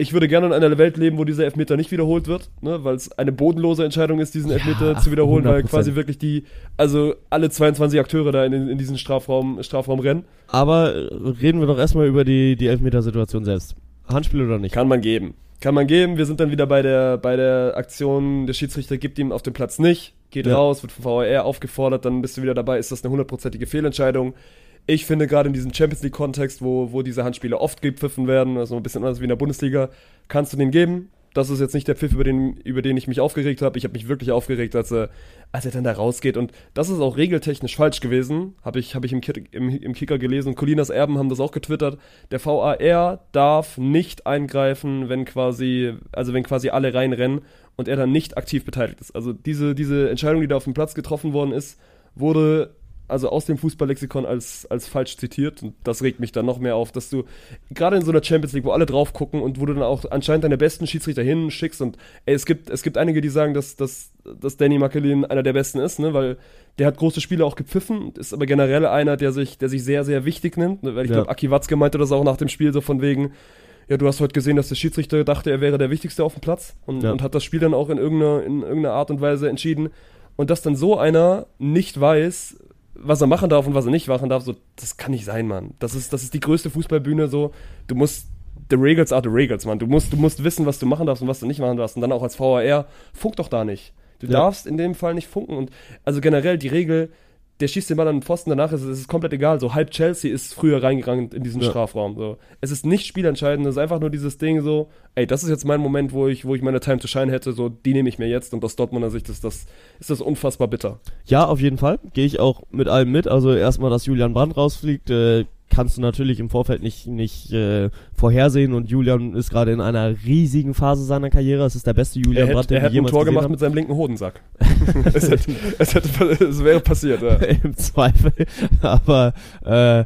ich würde gerne in einer Welt leben, wo dieser Elfmeter nicht wiederholt wird, ne, weil es eine bodenlose Entscheidung ist, diesen Ja, Elfmeter zu wiederholen, weil 100%. quasi wirklich die, also alle 22 Akteure da in, in diesen Strafraum, Strafraum rennen. Aber äh, reden wir doch erstmal über die, die Elfmetersituation selbst. Handspiel oder nicht? Kann man geben. Kann man geben. Wir sind dann wieder bei der, bei der Aktion, der Schiedsrichter gibt ihm auf dem Platz nicht, geht Ja. raus, wird vom VAR aufgefordert, dann bist du wieder dabei, ist das eine hundertprozentige Fehlentscheidung. Ich finde gerade in diesem Champions League-Kontext, wo, wo diese Handspiele oft gepfiffen werden, also ein bisschen anders wie in der Bundesliga, kannst du den geben. Das ist jetzt nicht der Pfiff, über den, über den ich mich aufgeregt habe. Ich habe mich wirklich aufgeregt, als er, als er dann da rausgeht. Und das ist auch regeltechnisch falsch gewesen. Habe ich, hab ich im, im, im Kicker gelesen. Und Colinas Erben haben das auch getwittert. Der VAR darf nicht eingreifen, wenn quasi, also wenn quasi alle reinrennen und er dann nicht aktiv beteiligt ist. Also diese, diese Entscheidung, die da auf dem Platz getroffen worden ist, wurde also aus dem Fußballlexikon als, als falsch zitiert. Und das regt mich dann noch mehr auf, dass du gerade in so einer Champions League, wo alle drauf gucken und wo du dann auch anscheinend deine besten Schiedsrichter hinschickst und ey, es gibt, es gibt einige, die sagen, dass, dass, dass Danny Makelin einer der besten ist, ne, weil der hat große Spiele auch gepfiffen, ist aber generell einer, der sich, der sich sehr, sehr wichtig nimmt, ne, weil ich Ja. glaube, Aki Watzke meinte das auch nach dem Spiel so von wegen, ja, du hast heute gesehen, dass der Schiedsrichter dachte, er wäre der Wichtigste auf dem Platz und, Ja. und hat das Spiel dann auch in irgendeiner, in irgendeiner Art und Weise entschieden. Und dass dann so einer nicht weiß, was er machen darf und was er nicht machen darf, so, das kann nicht sein, Mann. Das ist, das ist die größte Fußballbühne, so, du musst, the Regals are the Regals, Mann. Du musst, du musst wissen, was du machen darfst und was du nicht machen darfst. Und dann auch als VAR, funk doch da nicht. Du Ja. darfst in dem Fall nicht funken. Und also generell die Regel, der schießt den Ball an den Pfosten, danach ist es ist komplett egal. So halb Chelsea ist früher reingegangen in diesen Ja. Strafraum. So. Es ist nicht spielentscheidend, es ist einfach nur dieses Ding so, ey, das ist jetzt mein Moment, wo ich, wo ich meine Time to shine hätte, so, die nehme ich mir jetzt und aus Dortmunder Sicht ist das, ist das unfassbar bitter. Ja, auf jeden Fall. Gehe ich auch mit allem mit. Also erstmal, dass Julian Brandt rausfliegt, äh, kannst du natürlich im Vorfeld nicht, nicht äh, vorhersehen und Julian ist gerade in einer riesigen Phase seiner Karriere. Es ist der beste Julian Er Brandt, er den wir hätte ein jemals Tor gemacht haben. mit seinem linken Hodensack. es, hätte, es, hätte, es wäre passiert, ja. Im Zweifel. Aber äh,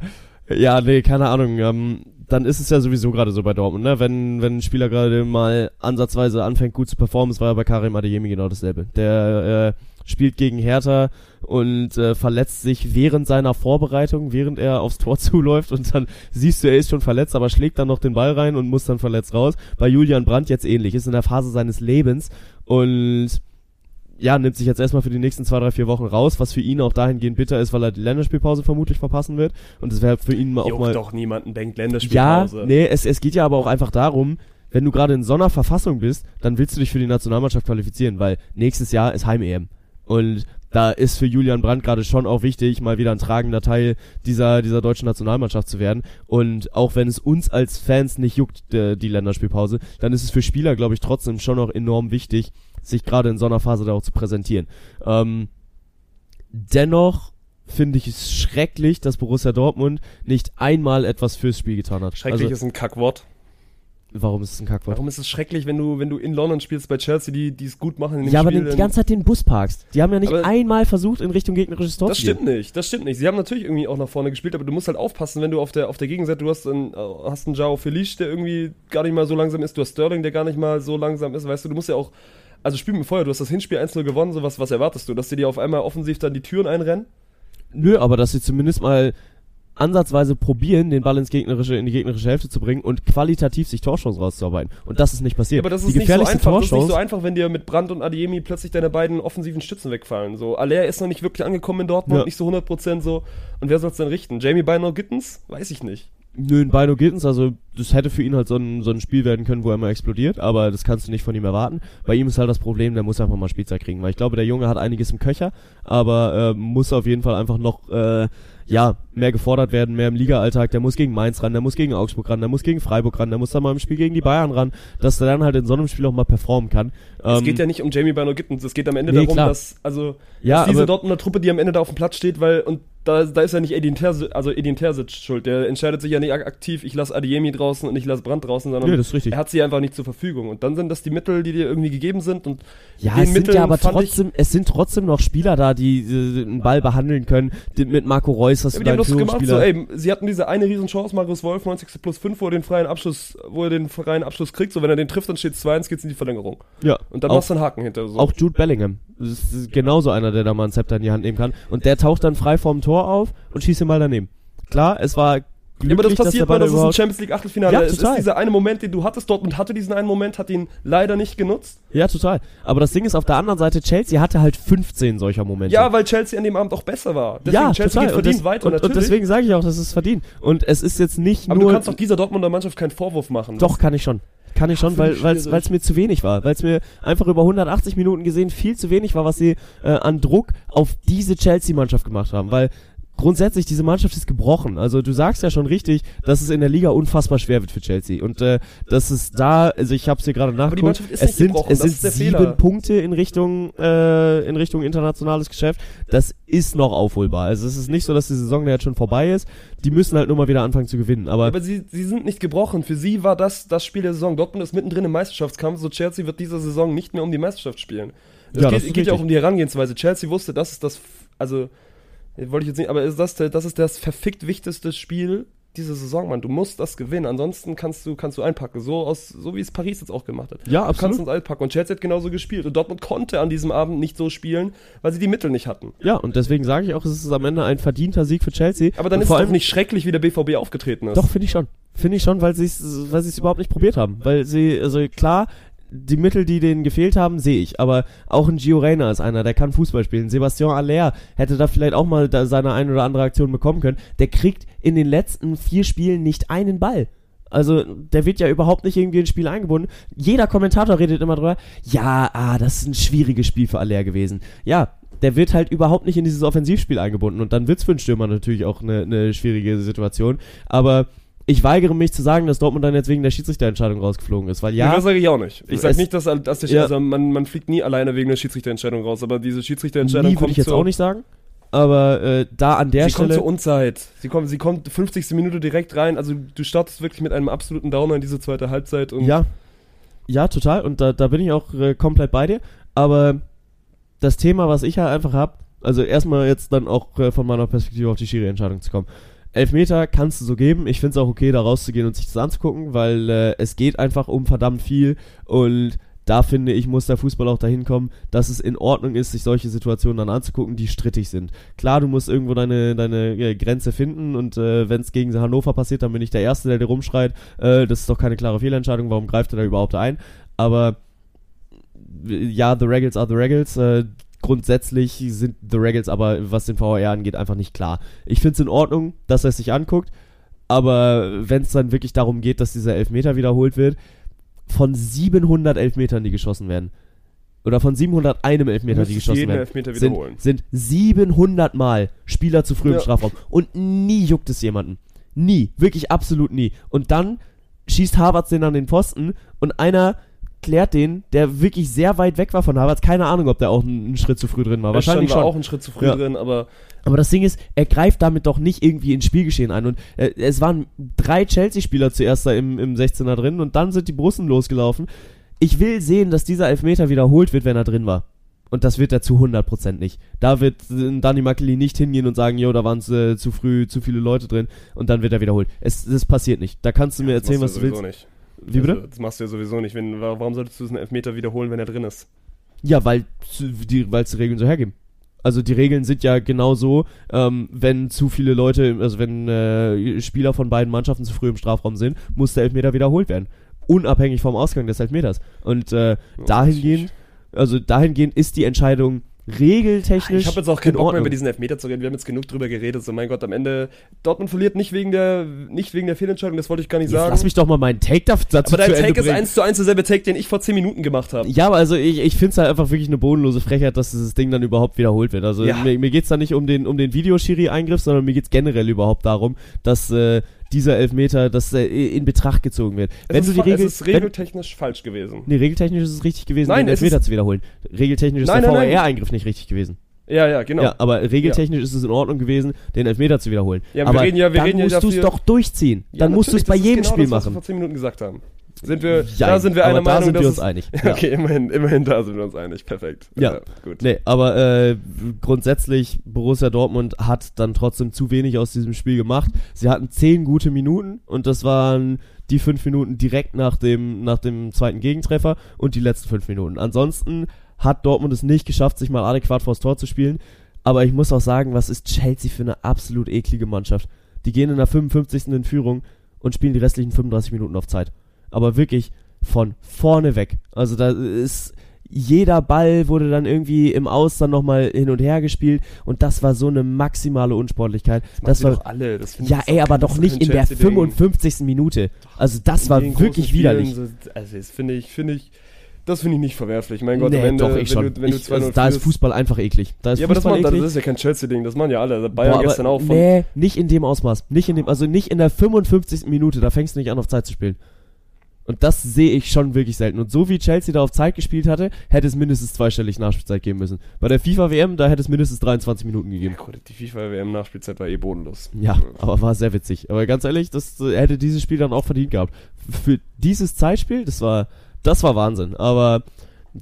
ja, nee, keine Ahnung. Ähm, dann ist es ja sowieso gerade so bei Dortmund, ne? Wenn, wenn ein Spieler gerade mal ansatzweise anfängt gut zu performen, es war ja bei Karim Adeyemi genau dasselbe. Der äh, spielt gegen Hertha und äh, verletzt sich während seiner Vorbereitung, während er aufs Tor zuläuft und dann siehst du, er ist schon verletzt, aber schlägt dann noch den Ball rein und muss dann verletzt raus. Bei Julian Brandt jetzt ähnlich, ist in der Phase seines Lebens und ja, nimmt sich jetzt erstmal für die nächsten zwei, drei, vier Wochen raus, was für ihn auch dahingehend bitter ist, weil er die Länderspielpause vermutlich verpassen wird. Und es wäre für ihn mal auch Juckt mal. doch niemanden denkt Ja, Länderspielpause. nee, es, es geht ja aber auch einfach darum, wenn du gerade in so einer Verfassung bist, dann willst du dich für die Nationalmannschaft qualifizieren, weil nächstes Jahr ist Heim-EM. Und da ist für Julian Brandt gerade schon auch wichtig, mal wieder ein tragender Teil dieser, dieser deutschen Nationalmannschaft zu werden. Und auch wenn es uns als Fans nicht juckt, äh, die Länderspielpause, dann ist es für Spieler, glaube ich, trotzdem schon noch enorm wichtig, sich gerade in so einer Phase da auch zu präsentieren. Ähm, dennoch finde ich es schrecklich, dass Borussia Dortmund nicht einmal etwas fürs Spiel getan hat. Schrecklich also, ist ein Kackwort. Warum ist es ein Kackwort? Warum ist es schrecklich, wenn du, wenn du in London spielst bei Chelsea, die, die es gut machen in dem Ja, aber Spiel, den, die ganze Zeit den Bus parkst. Die haben ja nicht Aber- einmal versucht, in Richtung gegnerisches Tor Das zu gehen. stimmt nicht, das stimmt nicht. Sie haben natürlich irgendwie auch nach vorne gespielt, aber du musst halt aufpassen, wenn du auf der, auf der Gegenseite, du hast einen, äh, hast einen Jao Felice, der irgendwie gar nicht mal so langsam ist, du hast Sterling, der gar nicht mal so langsam ist, weißt du, du musst ja auch, also spiel mit Feuer, du hast das Hinspiel 1-0 gewonnen, so was, was erwartest du, dass die dir auf einmal offensiv dann die Türen einrennen? Nö, aber dass sie zumindest mal ansatzweise probieren, den Ball ins gegnerische, in die gegnerische Hälfte zu bringen und qualitativ sich Torchancen rauszuarbeiten. Und das ist nicht Ja, passiert. aber das die ist nicht so einfach, das ist nicht so einfach, wenn dir mit Brandt und Adiemi plötzlich deine beiden offensiven Stützen wegfallen, so. Aller ist noch nicht wirklich angekommen in Dortmund, Ja. nicht so 100% so, und wer soll's dann richten? Jamie Bino Gittens? Weiß ich nicht. Nö, in Bino Gittens, also das hätte für ihn halt so ein, so ein Spiel werden können, wo er mal explodiert, aber das kannst du nicht von ihm erwarten. Bei ihm ist halt das Problem, der muss einfach mal Spielzeit kriegen, weil ich glaube, der Junge hat einiges im Köcher, aber äh, muss auf jeden Fall einfach noch äh, ja, mehr gefordert werden, mehr im Liga-Alltag, der muss gegen Mainz ran, der muss gegen Augsburg ran, der muss gegen Freiburg ran, der muss dann mal im Spiel gegen die Bayern ran, dass der dann halt in so einem Spiel auch mal performen kann. Es Ähm, geht ja nicht um Jamie Bino Gittens, es geht am Ende Nee, darum, klar. dass, also, Ja, dass diese Dortmunder Truppe, die am Ende da auf dem Platz steht, weil, und da, da ist ja nicht Edin Terzic, also Edin Terzic schuld, der entscheidet sich ja nicht ak- aktiv, ich lasse Adiemi draußen und ich lasse Brandt draußen, sondern Ja, er hat sie einfach nicht zur Verfügung. Und dann sind das die Mittel, die dir irgendwie gegeben sind und Ja, es sind Mitteln ja aber trotzdem, es sind trotzdem noch Spieler da, die äh, einen Ball behandeln können. Die, mit Marco Reus hast Ja, du aber die da haben einen das gemacht, so, ey, sie hatten diese eine Riesenchance, Marius Wolf, 90. plus 5, wo er den freien Abschluss, wo er den freien Abschluss kriegt, so wenn er den trifft, dann steht 2-1, geht's in die Verlängerung. ja, Und dann auch, machst du einen Haken hinter, so. auch Jude Bellingham. Das ist genauso einer, der da mal ein Zepter in die Hand nehmen kann. Und der taucht dann frei vorm Tor auf und schießt den Ball daneben. Klar, es war glücklich, Ja, aber das passiert mal, das ist ein. Champions League Achtelfinale. Ja, es ist total. dieser eine Moment, den du hattest. Dortmund hatte diesen einen Moment, hat ihn leider nicht genutzt. Ja, total. Aber das Ding ist, auf der anderen Seite, Chelsea hatte halt 15 solcher Momente. Ja, weil Chelsea an dem Abend auch besser war. Deswegen ja, Chelsea total. verdient und, das, weiter, und, natürlich. und deswegen sage ich auch, das ist verdient. Und es ist jetzt nicht aber nur... du kannst doch dieser Dortmunder Mannschaft keinen Vorwurf machen. Doch, kann ich schon. Kann ich schon, weil es mir zu wenig war. Weil es mir einfach über 180 Minuten gesehen viel zu wenig war, was sie äh, an Druck auf diese Chelsea-Mannschaft gemacht haben. Weil grundsätzlich, diese Mannschaft ist gebrochen. Also du sagst ja schon richtig, dass es in der Liga unfassbar schwer wird für Chelsea. Und äh, dass es da, also ich habe es hier gerade nachgeguckt, ist es sind, es das sind ist sieben Fehler. Punkte in Richtung, äh, in Richtung internationales Geschäft. Das ist noch aufholbar. Also es ist nicht so, dass die Saison jetzt schon vorbei ist. Die müssen halt nur mal wieder anfangen zu gewinnen. Aber, Aber sie, sie sind nicht gebrochen. Für sie war das das Spiel der Saison. Dortmund ist mittendrin im Meisterschaftskampf, so Chelsea wird diese Saison nicht mehr um die Meisterschaft spielen. Es Ja, geht, das ist geht ja auch um die Herangehensweise. Chelsea wusste, das ist das, also, wollte ich jetzt nicht, aber ist das, das ist das verfickt wichtigste Spiel diese Saison, Mann. Du musst das gewinnen. Ansonsten kannst du, kannst du einpacken. So aus, so wie es Paris jetzt auch gemacht hat. Ja, Du absolut. kannst uns einpacken. Und Chelsea hat genauso gespielt. Und Dortmund konnte an diesem Abend nicht so spielen, weil sie die Mittel nicht hatten. Ja, und deswegen sage ich auch, es ist am Ende ein verdienter Sieg für Chelsea. Aber dann und ist es allem nicht schrecklich, wie der BVB aufgetreten ist. Doch, finde ich schon. Finde ich schon, weil sie es weil sie es überhaupt nicht probiert haben. Weil sie, also klar, die Mittel, die denen gefehlt haben, sehe ich. Aber auch ein Gio Reyna ist einer, der kann Fußball spielen. Sebastian Aller hätte da vielleicht auch mal seine ein oder andere Aktion bekommen können. Der kriegt in den letzten vier Spielen nicht einen Ball. Also, der wird ja überhaupt nicht irgendwie ins Spiel eingebunden. Jeder Kommentator redet immer drüber, ja, ah, das ist ein schwieriges Spiel für Aller gewesen. Ja, der wird halt überhaupt nicht in dieses Offensivspiel eingebunden. Und dann wird's für einen Stürmer natürlich auch eine, eine schwierige Situation. Aber ich weigere mich zu sagen, dass Dortmund dann jetzt wegen der Schiedsrichterentscheidung rausgeflogen ist, weil Ja, ja, das sage ich auch nicht. Ich sage nicht, dass, dass der, Ja. also man, man fliegt nie alleine wegen der Schiedsrichterentscheidung raus, aber diese Schiedsrichterentscheidung nie würde kommt ich jetzt auch nicht sagen. Aber äh, da an der sie kommt Stelle, zur Unzeit. Sie kommt, sie kommt 50. Minute direkt rein. Also du startest wirklich mit einem absoluten Downer in diese zweite Halbzeit und ja, ja, total. Und da, da bin ich auch äh, komplett bei dir. Aber das Thema, was ich halt einfach habe, also erstmal jetzt dann auch äh, von meiner Perspektive auf die Schiri-Entscheidung zu kommen. Elfmeter kannst du so geben. Ich finde es auch okay, da rauszugehen und sich das anzugucken, weil äh, es geht einfach um verdammt viel und da finde ich, muss der Fußball auch dahin kommen, dass es in Ordnung ist, sich solche Situationen dann anzugucken, die strittig sind. Klar, du musst irgendwo deine, deine äh, Grenze finden und äh, wenn es gegen Hannover passiert, dann bin ich der Erste, der dir rumschreit, äh, das ist doch keine klare Fehlentscheidung, warum greift er da überhaupt ein? Aber äh, ja, the Regals are the Regals. Äh, grundsätzlich sind the Regals aber, was den VAR angeht, einfach nicht klar. Ich finde es in Ordnung, dass er es sich anguckt, aber wenn es dann wirklich darum geht, dass dieser Elfmeter wiederholt wird, von 700 Elfmetern, die geschossen werden, oder von 701 Elfmeter, die geschossen werden, Elfmeter sind, sind 700 Mal Spieler zu früh im Ja. Strafraum. Und nie juckt es jemanden. Nie. Wirklich absolut nie. Und dann schießt Harvards den an den Pfosten und einer klärt den, der wirklich sehr weit weg war von Havertz. Keine Ahnung, ob der auch einen, Schritt zu früh drin war. Wahrscheinlich war schon. auch einen Schritt zu früh Ja. drin, aber Aber das Ding ist, er greift damit doch nicht irgendwie ins Spielgeschehen ein. Und äh, es waren drei Chelsea-Spieler zuerst da im, im 16er drin und dann sind die Brussen losgelaufen. Ich will sehen, dass dieser Elfmeter wiederholt wird, wenn er drin war. Und das wird er zu 100% nicht. Da wird äh, Danny Makeli nicht hingehen und sagen, jo, da waren äh, zu früh zu viele Leute drin und dann wird er wiederholt. Es, das passiert nicht. Da kannst du mir erzählen, was du willst. nicht. Wie bitte? Also, das machst du ja sowieso nicht. Wenn, wa- warum solltest du diesen Elfmeter wiederholen, wenn er drin ist? Ja, weil die, weil's die Regeln so hergeben. Also die Regeln sind ja genau so, ähm, wenn zu viele Leute, also wenn äh, Spieler von beiden Mannschaften zu früh im Strafraum sind, muss der Elfmeter wiederholt werden. Unabhängig vom Ausgang des Elfmeters. Und äh, dahingehend, also dahingehend ist die Entscheidung regeltechnisch. Ich habe jetzt auch keinen in Bock mehr Ordnung. über diesen Elfmeter zu reden. Wir haben jetzt genug drüber geredet. So, mein Gott, am Ende, Dortmund verliert nicht wegen der, nicht wegen der Fehlentscheidung, das wollte ich gar nicht Jetzt sagen. lass mich doch mal meinen Take da- dazu aber dein zu Ende Take ist eins zu eins derselbe Take, den ich vor 10 Minuten gemacht habe. Ja, aber also ich, ich finde es halt einfach wirklich eine bodenlose Frechheit, dass dieses Ding dann überhaupt wiederholt wird. Also Ja. mir, mir geht's da nicht um den, um den Videoschiri-Eingriff, sondern mir geht's generell überhaupt darum, dass äh, dieser Elfmeter dass, äh, in Betracht gezogen wird. Es, wenn ist, du die Regel, es ist wenn, regeltechnisch falsch gewesen. nee, regeltechnisch ist es richtig gewesen, Nein, den Elfmeter ist- zu wiederholen. Regeltechnisch ist Nein, der nein, nein. VR-Eingriff nicht richtig gewesen. Ja, ja, genau. Ja, aber regeltechnisch ist es in Ordnung gewesen, den Elfmeter zu wiederholen. Ja, wir aber reden ja- wir dann reden ja musst du es doch durchziehen. Ja, dann musst du es bei ist jedem genau Spiel das, was wir machen. vor 10 Minuten gesagt haben. Sind wir, Jein, da sind wir einer da Meinung, sind wir uns einig. Ja. Okay, immerhin, immerhin da sind wir uns einig. Perfekt. Ja. gut. Nee, aber äh, grundsätzlich, Borussia Dortmund hat dann trotzdem zu wenig aus diesem Spiel gemacht. Sie hatten zehn gute Minuten und das waren die fünf Minuten direkt nach dem, nach dem zweiten Gegentreffer und die letzten fünf Minuten. Ansonsten hat Dortmund es nicht geschafft, sich mal adäquat vors Tor zu spielen. Aber ich muss auch sagen, was ist Chelsea für eine absolut eklige Mannschaft. Die gehen in der 55. in Führung und spielen die restlichen 35 Minuten auf Zeit. Aber wirklich von vorne weg. Also da ist jeder Ball wurde dann irgendwie im Aus dann nochmal hin und her gespielt und das war so eine maximale Unsportlichkeit. Das, sie war doch alle. Das ja, ey, aber doch das nicht in der Chelsea-Ding. 55. Minute. Also das war wirklich Spielen widerlich. so- Also, das finde ich, finde ich, das finde ich nicht verwerflich. Mein Gott, nee, am Ende, doch, ich schon. wenn du, wenn du ich, 2-0 also, da ist Fußball einfach eklig. Da ist Ja, aber das, macht, das eklig. ist ja kein Chelsea-Ding, das machen ja alle. Bayern Boah, aber gestern auch von. Nee, nicht in dem Ausmaß. Nicht in dem, also nicht in der 55. Minute, da fängst du nicht an, auf Zeit zu spielen. Und das sehe ich schon wirklich selten. Und so wie Chelsea da auf Zeit gespielt hatte, hätte es mindestens zweistellig Nachspielzeit geben müssen. Bei der FIFA-WM, da hätte es mindestens 23 Minuten gegeben. Ja, gut, die FIFA-WM-Nachspielzeit war eh bodenlos. Ja, aber war sehr witzig. Aber ganz ehrlich, das äh, hätte dieses Spiel dann auch verdient gehabt. Für dieses Zeitspiel, das war, das war Wahnsinn. Aber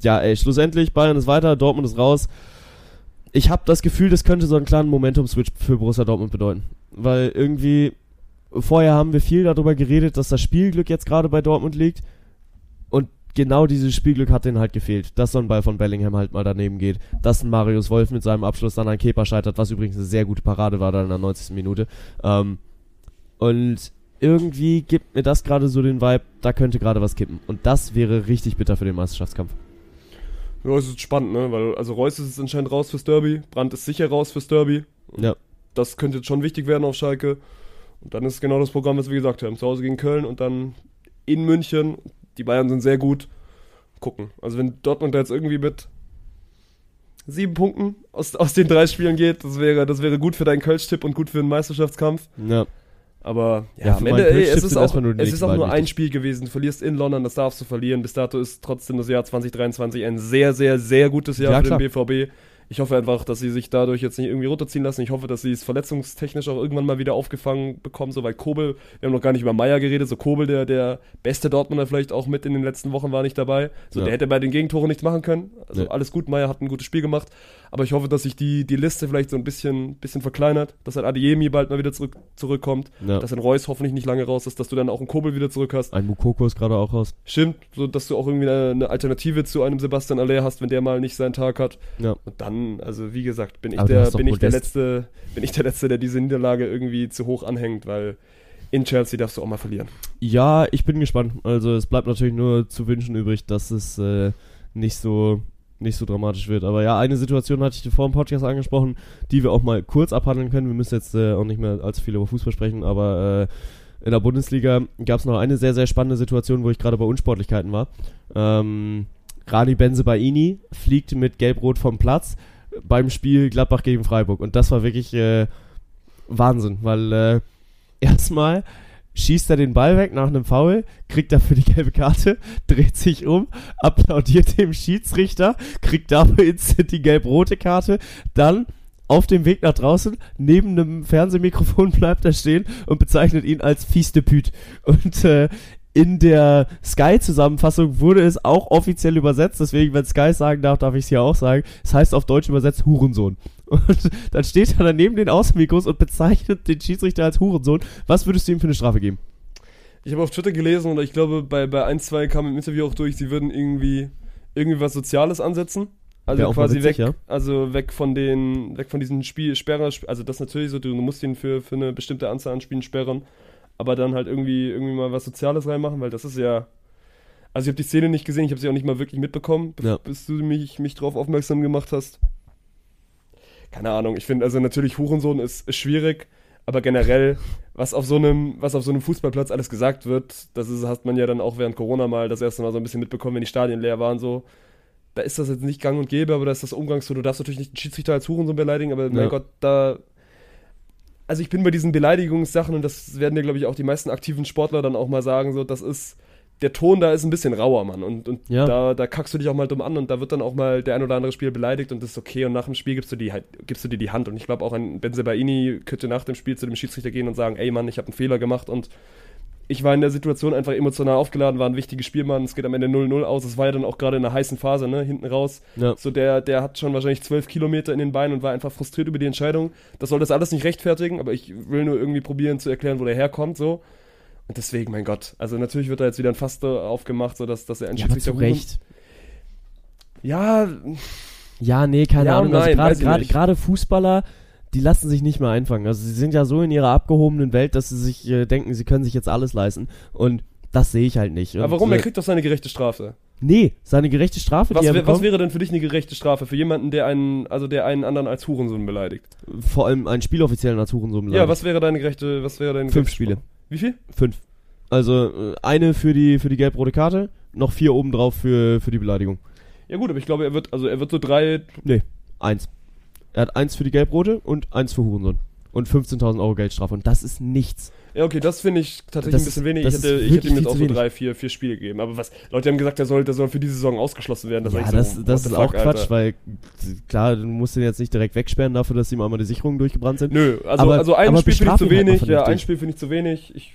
ja, ey, schlussendlich Bayern ist weiter, Dortmund ist raus. Ich habe das Gefühl, das könnte so einen kleinen Momentum-Switch für Borussia Dortmund bedeuten. Weil irgendwie, vorher haben wir viel darüber geredet, dass das Spielglück jetzt gerade bei Dortmund liegt. Und genau dieses Spielglück hat denen halt gefehlt. Dass so ein Ball von Bellingham halt mal daneben geht. Dass ein Marius Wolf mit seinem Abschluss dann an Kepa scheitert, was übrigens eine sehr gute Parade war dann in der 90. Minute. Ähm, und irgendwie gibt mir das gerade so den Vibe, da könnte gerade was kippen. Und das wäre richtig bitter für den Meisterschaftskampf. Ja, es ist spannend, ne? Weil, also Reus ist jetzt anscheinend raus fürs Derby, Brandt ist sicher raus fürs Derby. Ja. Das könnte jetzt schon wichtig werden auf Schalke. Und dann ist genau das Programm, was wir gesagt haben. Zu Hause gegen Köln und dann in München. Die Bayern sind sehr gut. Gucken. Also wenn Dortmund da jetzt irgendwie mit sieben Punkten aus, aus den drei Spielen geht, das wäre, das wäre gut für deinen Kölsch-Tipp und gut für den Meisterschaftskampf. Ja. Aber ja, Ja, am Ende, ey, es ist auch, es ist auch nur ein. Spiel gewesen. Du verlierst in London, das darfst du verlieren. Bis dato ist trotzdem das Jahr 2023 ein sehr, sehr, sehr gutes Jahr Ja, für klar. den BVB. Ich hoffe einfach, dass sie sich dadurch jetzt nicht irgendwie runterziehen lassen. Ich hoffe, dass sie es verletzungstechnisch auch irgendwann mal wieder aufgefangen bekommen, so weil Kobel, wir haben noch gar nicht über Meier geredet, so Kobel, der, der beste Dortmunder vielleicht auch mit in den letzten Wochen war nicht dabei. So, Ja. der hätte bei den Gegentoren nichts machen können. Also Nee. alles gut, Meier hat ein gutes Spiel gemacht. Aber ich hoffe, dass sich die, die Liste vielleicht so ein bisschen, bisschen verkleinert, dass ein Adiemi bald mal wieder zurück, zurückkommt, ja. dass ein Reus hoffentlich nicht lange raus ist, dass du dann auch einen Kobel wieder zurück hast. Ein Mukoko ist gerade auch raus. Stimmt, so dass du auch irgendwie eine, eine Alternative zu einem Sebastian Aller hast, wenn der mal nicht seinen Tag hat. Ja. Und dann, also wie gesagt, bin ich Aber der, bin ich der letzte, bin ich der letzte, der diese Niederlage irgendwie zu hoch anhängt, weil in Chelsea darfst du auch mal verlieren. Ja, ich bin gespannt. Also es bleibt natürlich nur zu wünschen übrig, dass es äh, nicht so nicht so dramatisch wird. Aber ja, eine Situation hatte ich dir vor dem Podcast angesprochen, die wir auch mal kurz abhandeln können. Wir müssen jetzt äh, auch nicht mehr allzu viel über Fußball sprechen, aber äh, in der Bundesliga gab es noch eine sehr, sehr spannende Situation, wo ich gerade bei Unsportlichkeiten war. Ähm, Rani Benzebaini fliegt mit Gelb-Rot vom Platz beim Spiel Gladbach gegen Freiburg. Und das war wirklich äh, Wahnsinn, weil äh, erstmal schießt er den Ball weg nach einem Foul, kriegt dafür die gelbe Karte, dreht sich um, applaudiert dem Schiedsrichter, kriegt dafür instant die gelb-rote Karte, dann auf dem Weg nach draußen, neben einem Fernsehmikrofon bleibt er stehen und bezeichnet ihn als Fies de Püt. Und äh, in der Sky-Zusammenfassung wurde es auch offiziell übersetzt, deswegen, wenn Sky sagen darf, darf ich es hier auch sagen. Es das heißt auf Deutsch übersetzt Hurensohn. Und dann steht er daneben den Außenmikros und bezeichnet den Schiedsrichter als Hurensohn. Was würdest du ihm für eine Strafe geben? Ich habe auf Twitter gelesen und ich glaube, bei, bei 1, 2 kam im Interview auch durch, sie würden irgendwie, irgendwie was Soziales ansetzen. Also quasi witzig, weg, ja? also weg von den, weg von diesen Spiel, Sperrer, also das natürlich so, du musst ihn für, für eine bestimmte Anzahl an Spielen sperren, aber dann halt irgendwie, irgendwie mal was Soziales reinmachen, weil das ist ja, also ich habe die Szene nicht gesehen, ich habe sie auch nicht mal wirklich mitbekommen, bis, ja. bis du mich, mich drauf aufmerksam gemacht hast keine Ahnung, ich finde, also natürlich Hurensohn ist, ist schwierig, aber generell, was auf so einem, was auf so einem Fußballplatz alles gesagt wird, das ist, hat man ja dann auch während Corona mal das erste Mal so ein bisschen mitbekommen, wenn die Stadien leer waren, so. Da ist das jetzt nicht gang und gäbe, aber da ist das Umgangston. Du darfst natürlich nicht den Schiedsrichter als Hurensohn beleidigen, aber ja. mein Gott, da. Also ich bin bei diesen Beleidigungssachen und das werden dir, glaube ich, auch die meisten aktiven Sportler dann auch mal sagen, so, das ist der Ton da ist ein bisschen rauer, Mann. Und, und ja. da, da kackst du dich auch mal dumm an und da wird dann auch mal der ein oder andere Spieler beleidigt und das ist okay. Und nach dem Spiel gibst du, die, halt, gibst du dir die Hand. Und ich glaube auch ein Benzebaini könnte nach dem Spiel zu dem Schiedsrichter gehen und sagen, ey Mann, ich habe einen Fehler gemacht und ich war in der Situation einfach emotional aufgeladen, war ein wichtiges Spiel, Mann. Es geht am Ende 0-0 aus. Es war ja dann auch gerade in einer heißen Phase, ne, hinten raus. Ja. So, der, der hat schon wahrscheinlich zwölf Kilometer in den Beinen und war einfach frustriert über die Entscheidung. Das soll das alles nicht rechtfertigen, aber ich will nur irgendwie probieren zu erklären, wo der herkommt, so. Und deswegen, mein Gott, also natürlich wird da jetzt wieder ein Fass aufgemacht, sodass dass er ein ja, zu Recht. Ja. Ja, nee, keine ja, Ahnung. Also gerade Fußballer, die lassen sich nicht mehr einfangen. Also sie sind ja so in ihrer abgehobenen Welt, dass sie sich äh, denken, sie können sich jetzt alles leisten. Und das sehe ich halt nicht. Und, aber warum? er kriegt doch seine gerechte Strafe. Nee, seine gerechte Strafe. Was, wär, was, wäre denn für dich eine gerechte Strafe für jemanden, der einen, also der einen anderen als Hurensohn beleidigt? Vor allem einen Spieloffiziellen als Hurensohn beleidigt. Ja, was wäre deine gerechte, was wäre deine Fünf Spiele. Strafe? Wie viel? Fünf. Also äh, eine für die für die gelb-rote Karte, noch vier obendrauf für, für die Beleidigung. Ja gut, aber ich glaube, er wird, also er wird so drei. Nee, eins. Er hat eins für die gelb-rote und eins für Hurensohn. Und 15.000 Euro Geldstrafe. Und das ist nichts. Ja, okay, das finde ich tatsächlich das ein bisschen wenig. Ich hätte, ich hätte ihm jetzt auch so drei, vier, vier Spiele gegeben. Aber was, Leute haben gesagt, der soll, der soll für diese Saison ausgeschlossen werden. Das ja, das, so, das ist auch Quatsch, Alter. weil klar, du musst den jetzt nicht direkt wegsperren dafür, dass ihm einmal die Sicherungen durchgebrannt sind. Nö, also, aber, also ein Spiel finde ich zu wenig. Ja, ein Spiel finde ich zu wenig. Ich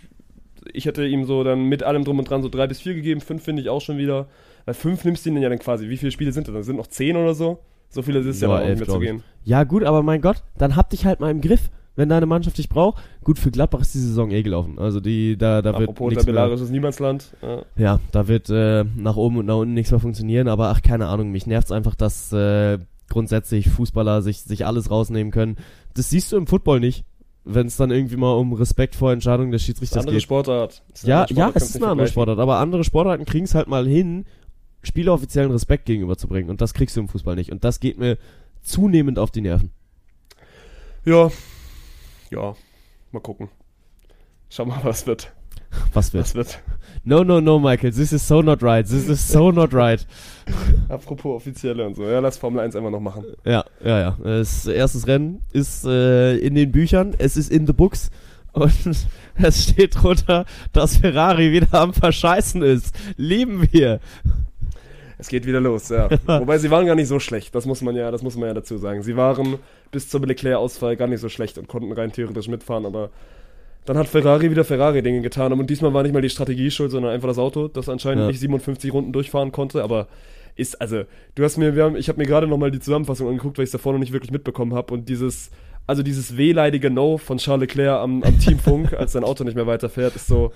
ich hätte ihm so dann mit allem drum und dran so drei bis vier gegeben. Fünf finde ich auch schon wieder. Weil fünf nimmst du ihn ja dann quasi. Wie viele Spiele sind das? Dann sind noch zehn oder so. So viele ist es ja, mehr zu gehen. Ja, gut, aber mein Gott, dann hab dich halt mal im Griff. Wenn deine Mannschaft dich braucht, gut, für Gladbach ist die Saison eh gelaufen. Also die, da, da Apropos wird Apropos ist Niemandsland. Ja. ja, da wird äh, nach oben und nach unten nichts mehr funktionieren, aber ach, keine Ahnung, mich nervt's einfach, dass äh, grundsätzlich Fußballer sich, sich alles rausnehmen können. Das siehst du im Football nicht wenn es dann irgendwie mal um Respekt vor Entscheidungen des Schiedsrichters andere geht. Sportart. Ja, Sportart. Ja, es ist eine andere Sportart, aber andere Sportarten kriegen es halt mal hin, spieleroffiziellen Respekt gegenüberzubringen. Und das kriegst du im Fußball nicht. Und das geht mir zunehmend auf die Nerven. Ja. Ja. Mal gucken. Schau mal, was wird. Was wird? Was wird? No, no, no, Michael. This is so not right. This is so not right. Apropos offizielle und so. Ja, lass Formel 1 einfach noch machen. Ja, ja, ja. Das erste Rennen ist äh, in den Büchern. Es ist in the books. Und es steht drunter, dass Ferrari wieder am Verscheißen ist. Lieben wir. Es geht wieder los, ja. Wobei sie waren gar nicht so schlecht, das muss man ja, das muss man ja dazu sagen. Sie waren bis zum Leclerc-Ausfall gar nicht so schlecht und konnten rein theoretisch mitfahren, aber dann hat Ferrari wieder Ferrari-Dinge getan. Und diesmal war nicht mal die Strategie schuld, sondern einfach das Auto, das anscheinend ja. nicht 57 Runden durchfahren konnte. Aber ist, also, du hast mir, wir haben, ich habe mir gerade nochmal die Zusammenfassung angeguckt, weil ich es davor noch nicht wirklich mitbekommen habe. Und dieses, also dieses wehleidige No von Charles Leclerc am, am Teamfunk, als sein Auto nicht mehr weiterfährt, ist so,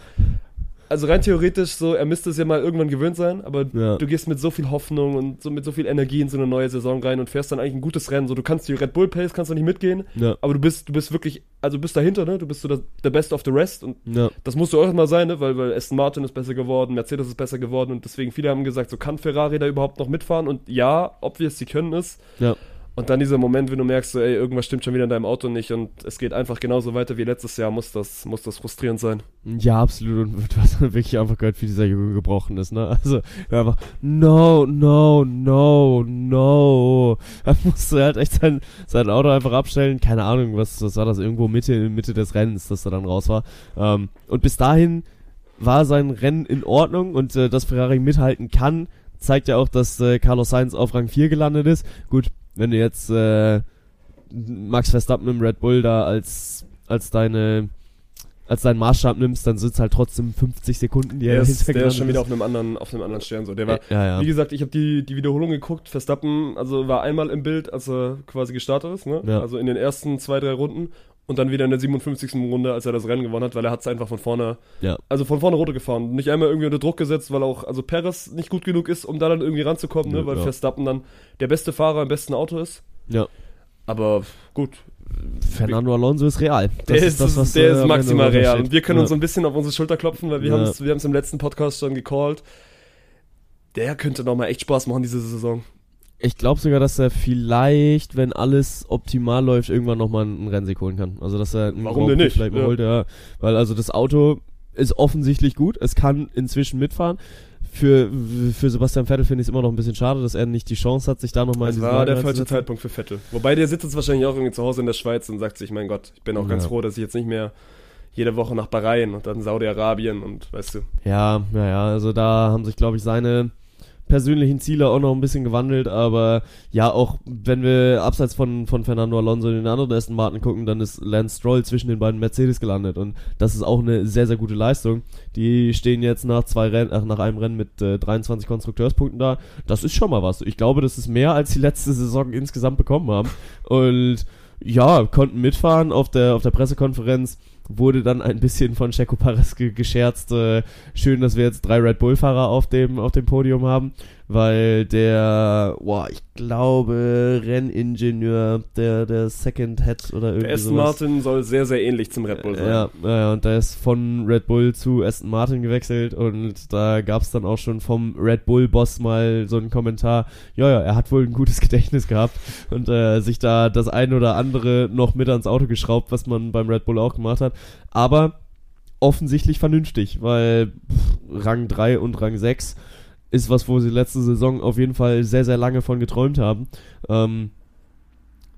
also rein theoretisch so, er müsste es ja mal irgendwann gewöhnt sein, aber ja. du gehst mit so viel Hoffnung und so mit so viel Energie in so eine neue Saison rein und fährst dann eigentlich ein gutes Rennen. So, du kannst die Red Bull Pace kannst du nicht mitgehen, ja. aber du bist, du bist wirklich, also bist dahinter, ne? Du bist so der, der Best of the Rest und ja. das musst du auch mal sein, ne? Weil, weil Aston Martin ist besser geworden, Mercedes ist besser geworden und deswegen viele haben gesagt, so kann Ferrari da überhaupt noch mitfahren und ja, ob wir es sie können ist. Ja. Und dann dieser Moment, wenn du merkst, so, ey, irgendwas stimmt schon wieder in deinem Auto nicht und es geht einfach genauso weiter wie letztes Jahr, muss das, muss das frustrierend sein. Ja, absolut. Und du hast wirklich einfach gehört, wie dieser Junge gebrochen ist, ne? Also, einfach, no, no, no, no. Da musste halt echt sein, sein Auto einfach abstellen. Keine Ahnung, was, was war das? Irgendwo Mitte, Mitte des Rennens, dass er dann raus war. Ähm, und bis dahin war sein Rennen in Ordnung und äh, dass Ferrari mithalten kann, zeigt ja auch, dass äh, Carlos Sainz auf Rang 4 gelandet ist. Gut, wenn du jetzt äh, Max Verstappen im Red Bull da als, als deine als deinen Maßstab nimmst, dann sind es halt trotzdem 50 Sekunden, die er der ist, der ist schon wieder auf einem anderen, auf einem anderen Stern so. Der war, ja, ja. wie gesagt, ich habe die, die Wiederholung geguckt. Verstappen, also war einmal im Bild, als er quasi gestartet ist, ne? Ja. Also in den ersten zwei, drei Runden und dann wieder in der 57. Runde, als er das Rennen gewonnen hat, weil er hat es einfach von vorne, ja. also von vorne runter gefahren. Nicht einmal irgendwie unter Druck gesetzt, weil auch, also Perez nicht gut genug ist, um da dann irgendwie ranzukommen, ne? weil ja. Verstappen dann der beste Fahrer im besten Auto ist. Ja. Aber gut. Fernando Alonso ist real. Das der ist, das, was, der äh, ist maximal real. Und wir können ja. uns so ein bisschen auf unsere Schulter klopfen, weil wir ja. haben es im letzten Podcast schon gecallt. Der könnte nochmal echt Spaß machen diese Saison. Ich glaube sogar, dass er vielleicht, wenn alles optimal läuft, irgendwann nochmal einen Rennsieg holen kann. Also, dass er einen Warum denn nicht? vielleicht mal ja. holt, ja. Weil also das Auto ist offensichtlich gut. Es kann inzwischen mitfahren. Für, für Sebastian Vettel finde ich es immer noch ein bisschen schade, dass er nicht die Chance hat, sich da nochmal in Das war der falsche Zeitpunkt für Vettel. Wobei der sitzt jetzt wahrscheinlich auch irgendwie zu Hause in der Schweiz und sagt sich, mein Gott, ich bin auch ja. ganz froh, dass ich jetzt nicht mehr jede Woche nach Bahrain und dann Saudi-Arabien und weißt du. Ja, ja, ja, also da haben sich, glaube ich, seine persönlichen Ziele auch noch ein bisschen gewandelt, aber ja, auch wenn wir abseits von, von Fernando Alonso in den anderen Aston Martin gucken, dann ist Lance Stroll zwischen den beiden Mercedes gelandet und das ist auch eine sehr, sehr gute Leistung. Die stehen jetzt nach zwei Rennen, ach, nach einem Rennen mit äh, 23 Konstrukteurspunkten da. Das ist schon mal was. Ich glaube, das ist mehr, als die letzte Saison insgesamt bekommen haben und ja, konnten mitfahren auf der, auf der Pressekonferenz wurde dann ein bisschen von Checo Perez gescherzt. Äh, schön, dass wir jetzt drei Red Bull-Fahrer auf dem, auf dem Podium haben weil der, boah, ich glaube, Renningenieur, der, der Second Head oder irgendwie. Der Aston sowas. Martin soll sehr, sehr ähnlich zum Red Bull sein. Ja, ja, und der ist von Red Bull zu Aston Martin gewechselt und da gab es dann auch schon vom Red Bull-Boss mal so einen Kommentar, ja, ja, er hat wohl ein gutes Gedächtnis gehabt und äh, sich da das ein oder andere noch mit ans Auto geschraubt, was man beim Red Bull auch gemacht hat. Aber offensichtlich vernünftig, weil pff, Rang 3 und Rang 6 ist was, wo sie letzte Saison auf jeden Fall sehr, sehr lange von geträumt haben. Ähm,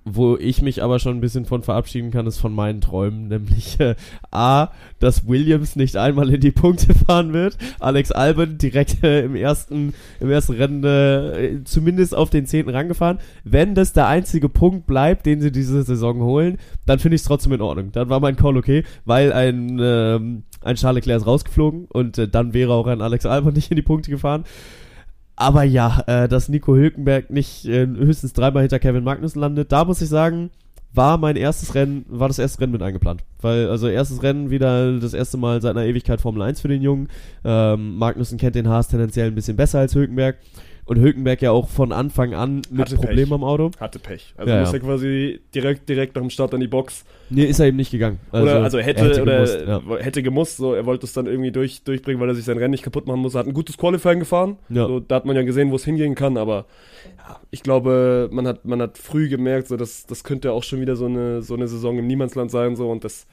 wo ich mich aber schon ein bisschen von verabschieden kann, ist von meinen Träumen, nämlich äh, A, dass Williams nicht einmal in die Punkte fahren wird, Alex Albon direkt äh, im ersten im ersten Rennen äh, zumindest auf den zehnten Rang gefahren. Wenn das der einzige Punkt bleibt, den sie diese Saison holen, dann finde ich es trotzdem in Ordnung. Dann war mein Call okay, weil ein ähm, ein Charles Leclerc ist rausgeflogen und äh, dann wäre auch ein Alex Albon nicht in die Punkte gefahren. Aber ja, äh, dass Nico Hülkenberg nicht äh, höchstens dreimal hinter Kevin Magnussen landet, da muss ich sagen, war mein erstes Rennen, war das erste Rennen mit eingeplant. Weil, also erstes Rennen wieder das erste Mal seit einer Ewigkeit Formel 1 für den Jungen. Ähm, Magnussen kennt den Haas tendenziell ein bisschen besser als Hülkenberg. Und Hülkenberg ja auch von Anfang an mit Hatte Problemen am Auto. Hatte Pech. Also ja, muss ja. er quasi direkt, direkt nach dem Start an die Box. Nee, ist er eben nicht gegangen. Also, oder also hätte, hätte oder gemusst, ja. hätte gemusst, so er wollte es dann irgendwie durch, durchbringen, weil er sich sein Rennen nicht kaputt machen muss. Er hat ein gutes Qualifying gefahren. Ja. So, da hat man ja gesehen, wo es hingehen kann, aber ich glaube, man hat, man hat früh gemerkt, so dass das könnte auch schon wieder so eine, so eine Saison im Niemandsland sein, so und das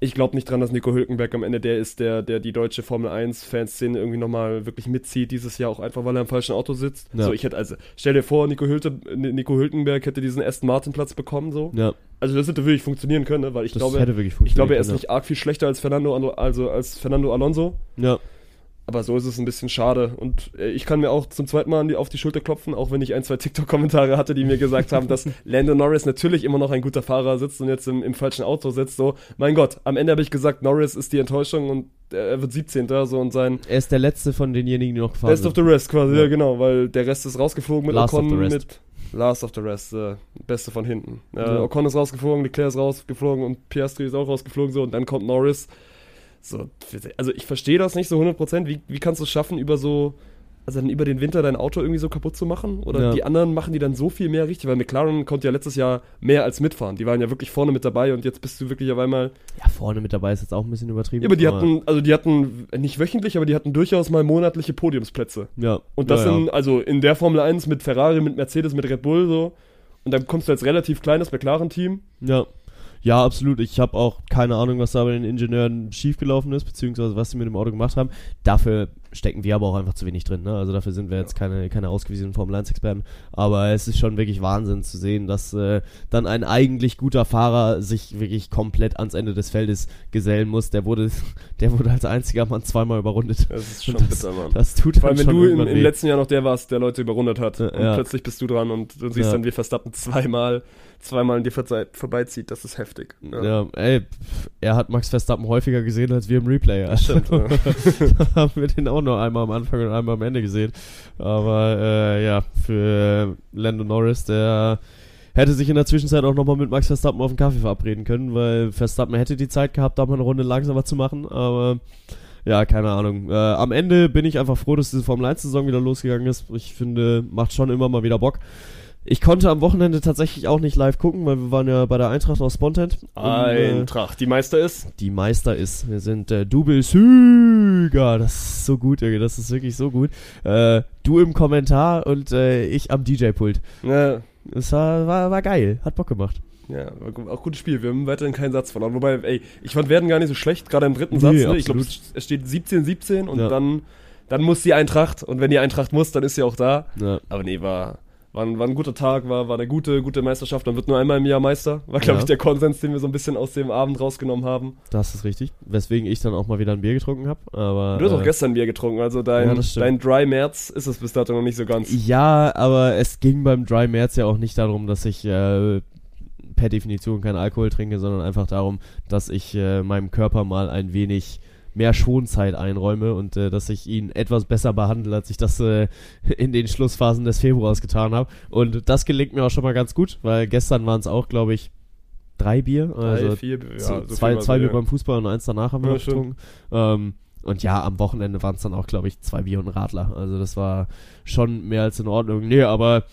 ich glaube nicht dran, dass Nico Hülkenberg am Ende der ist, der, der die deutsche Formel 1-Fanszene irgendwie nochmal wirklich mitzieht dieses Jahr, auch einfach, weil er im falschen Auto sitzt. Ja. So, ich hätte, also, stell dir vor, Nico, Hülte, Nico Hülkenberg hätte diesen Aston Martin-Platz bekommen, so. Ja. Also, das hätte wirklich funktionieren können, ne? weil ich das glaube, ich glaube, er ist nicht arg viel schlechter als Fernando, also als Fernando Alonso. Ja. Aber so ist es ein bisschen schade. Und äh, ich kann mir auch zum zweiten Mal die, auf die Schulter klopfen, auch wenn ich ein, zwei TikTok-Kommentare hatte, die mir gesagt haben, dass Lando Norris natürlich immer noch ein guter Fahrer sitzt und jetzt im, im falschen Auto sitzt. So, mein Gott, am Ende habe ich gesagt, Norris ist die Enttäuschung und er wird 17. So, und sein. Er ist der letzte von denjenigen, die noch gefahren Best sind. of the rest quasi, ja. ja. genau, weil der Rest ist rausgeflogen mit Last Ocon, mit Last of the Rest, äh, Beste von hinten. Äh, ja. Ocon ist rausgeflogen, Leclerc ist rausgeflogen und Piastri ist auch rausgeflogen, so, und dann kommt Norris so, also ich verstehe das nicht so 100%. Wie, wie kannst du es schaffen, über so, also dann über den Winter dein Auto irgendwie so kaputt zu machen? Oder ja. die anderen machen die dann so viel mehr richtig? Weil McLaren konnte ja letztes Jahr mehr als mitfahren. Die waren ja wirklich vorne mit dabei und jetzt bist du wirklich auf einmal. Ja, vorne mit dabei ist jetzt auch ein bisschen übertrieben. Ja, aber die hatten, also die hatten nicht wöchentlich, aber die hatten durchaus mal monatliche Podiumsplätze. Ja. Und das ja, in, also in der Formel 1 mit Ferrari, mit Mercedes, mit Red Bull so. Und dann kommst du als relativ kleines McLaren-Team. Ja. Ja, absolut. Ich habe auch keine Ahnung, was da bei den Ingenieuren schiefgelaufen ist, beziehungsweise was sie mit dem Auto gemacht haben. Dafür stecken wir aber auch einfach zu wenig drin. Ne? Also dafür sind wir jetzt keine, keine ausgewiesenen Formel 1-Experten. Aber es ist schon wirklich Wahnsinn zu sehen, dass äh, dann ein eigentlich guter Fahrer sich wirklich komplett ans Ende des Feldes gesellen muss. Der wurde, der wurde als einziger Mann zweimal überrundet. Das ist schon das, bitter, Mann. Das tut Vor allem, wenn du im, im letzten Jahr noch der warst, der Leute überrundet hat. Ja, und ja. plötzlich bist du dran und du siehst Ja. dann, wie Verstappen zweimal, zweimal an dir vorbei- vorbeizieht. Das ist heftig. Ja. ey, pff, er hat Max Verstappen häufiger gesehen als wir im Replay. Also, Stimmt, ja. haben wir den auch noch einmal am Anfang und einmal am Ende gesehen. Aber äh, ja, für Lando Norris, der hätte sich in der Zwischenzeit auch nochmal mit Max Verstappen auf den Kaffee verabreden können, weil Verstappen hätte die Zeit gehabt, da mal eine Runde langsamer zu machen, aber ja, keine Ahnung. Äh, am Ende bin ich einfach froh, dass diese Formel 1-Saison wieder losgegangen ist. Ich finde, macht schon immer mal wieder Bock. Ich konnte am Wochenende tatsächlich auch nicht live gucken, weil wir waren ja bei der Eintracht aus Spontent. Und, äh, Eintracht. Die Meister ist. die Meister ist. Wir sind äh, Double Sieger. Das ist so gut, Junge. Das ist wirklich so gut. Äh, du im Kommentar und äh, ich am DJ-Pult. Ja, Das war, war, war geil. Hat Bock gemacht. ja, auch gutes Spiel. Wir haben weiterhin keinen Satz verloren. Wobei, ey, ich fand Werden gar nicht so schlecht, gerade im dritten Nee, Satz. Ne? Ich glaube, es steht 17-17 und Ja. dann, dann muss die Eintracht. Und wenn die Eintracht muss, dann ist sie auch da. Ja. Aber nee, war, war, ein, war ein guter Tag, war, war eine gute, gute Meisterschaft. Man wird nur einmal im Jahr Meister. War, glaube Ja. ich, der Konsens, den wir so ein bisschen aus dem Abend rausgenommen haben. Das ist richtig. Weswegen ich dann auch mal wieder ein Bier getrunken habe. Aber Du hast auch äh, gestern Bier getrunken, also dein, Ja, dein Dry März ist es bis dato noch nicht so ganz. Ja, aber es ging beim Dry März ja auch nicht darum, dass ich äh, per Definition keinen Alkohol trinke, sondern einfach darum, dass ich äh, meinem Körper mal ein wenig mehr Schonzeit einräume und äh, dass ich ihn etwas besser behandle, als ich das äh, in den Schlussphasen des Februars getan habe. Und das gelingt mir auch schon mal ganz gut, weil gestern waren es auch, glaube ich, drei Bier. Also Drei, vier, ja, so zwei, zwei Bier ja. beim Fußball und eins danach haben wir Ja, getrunken. Ähm, und ja, am Wochenende waren es dann auch, glaube ich, zwei Bier und Radler. Also das war schon mehr als in Ordnung. Nee, aber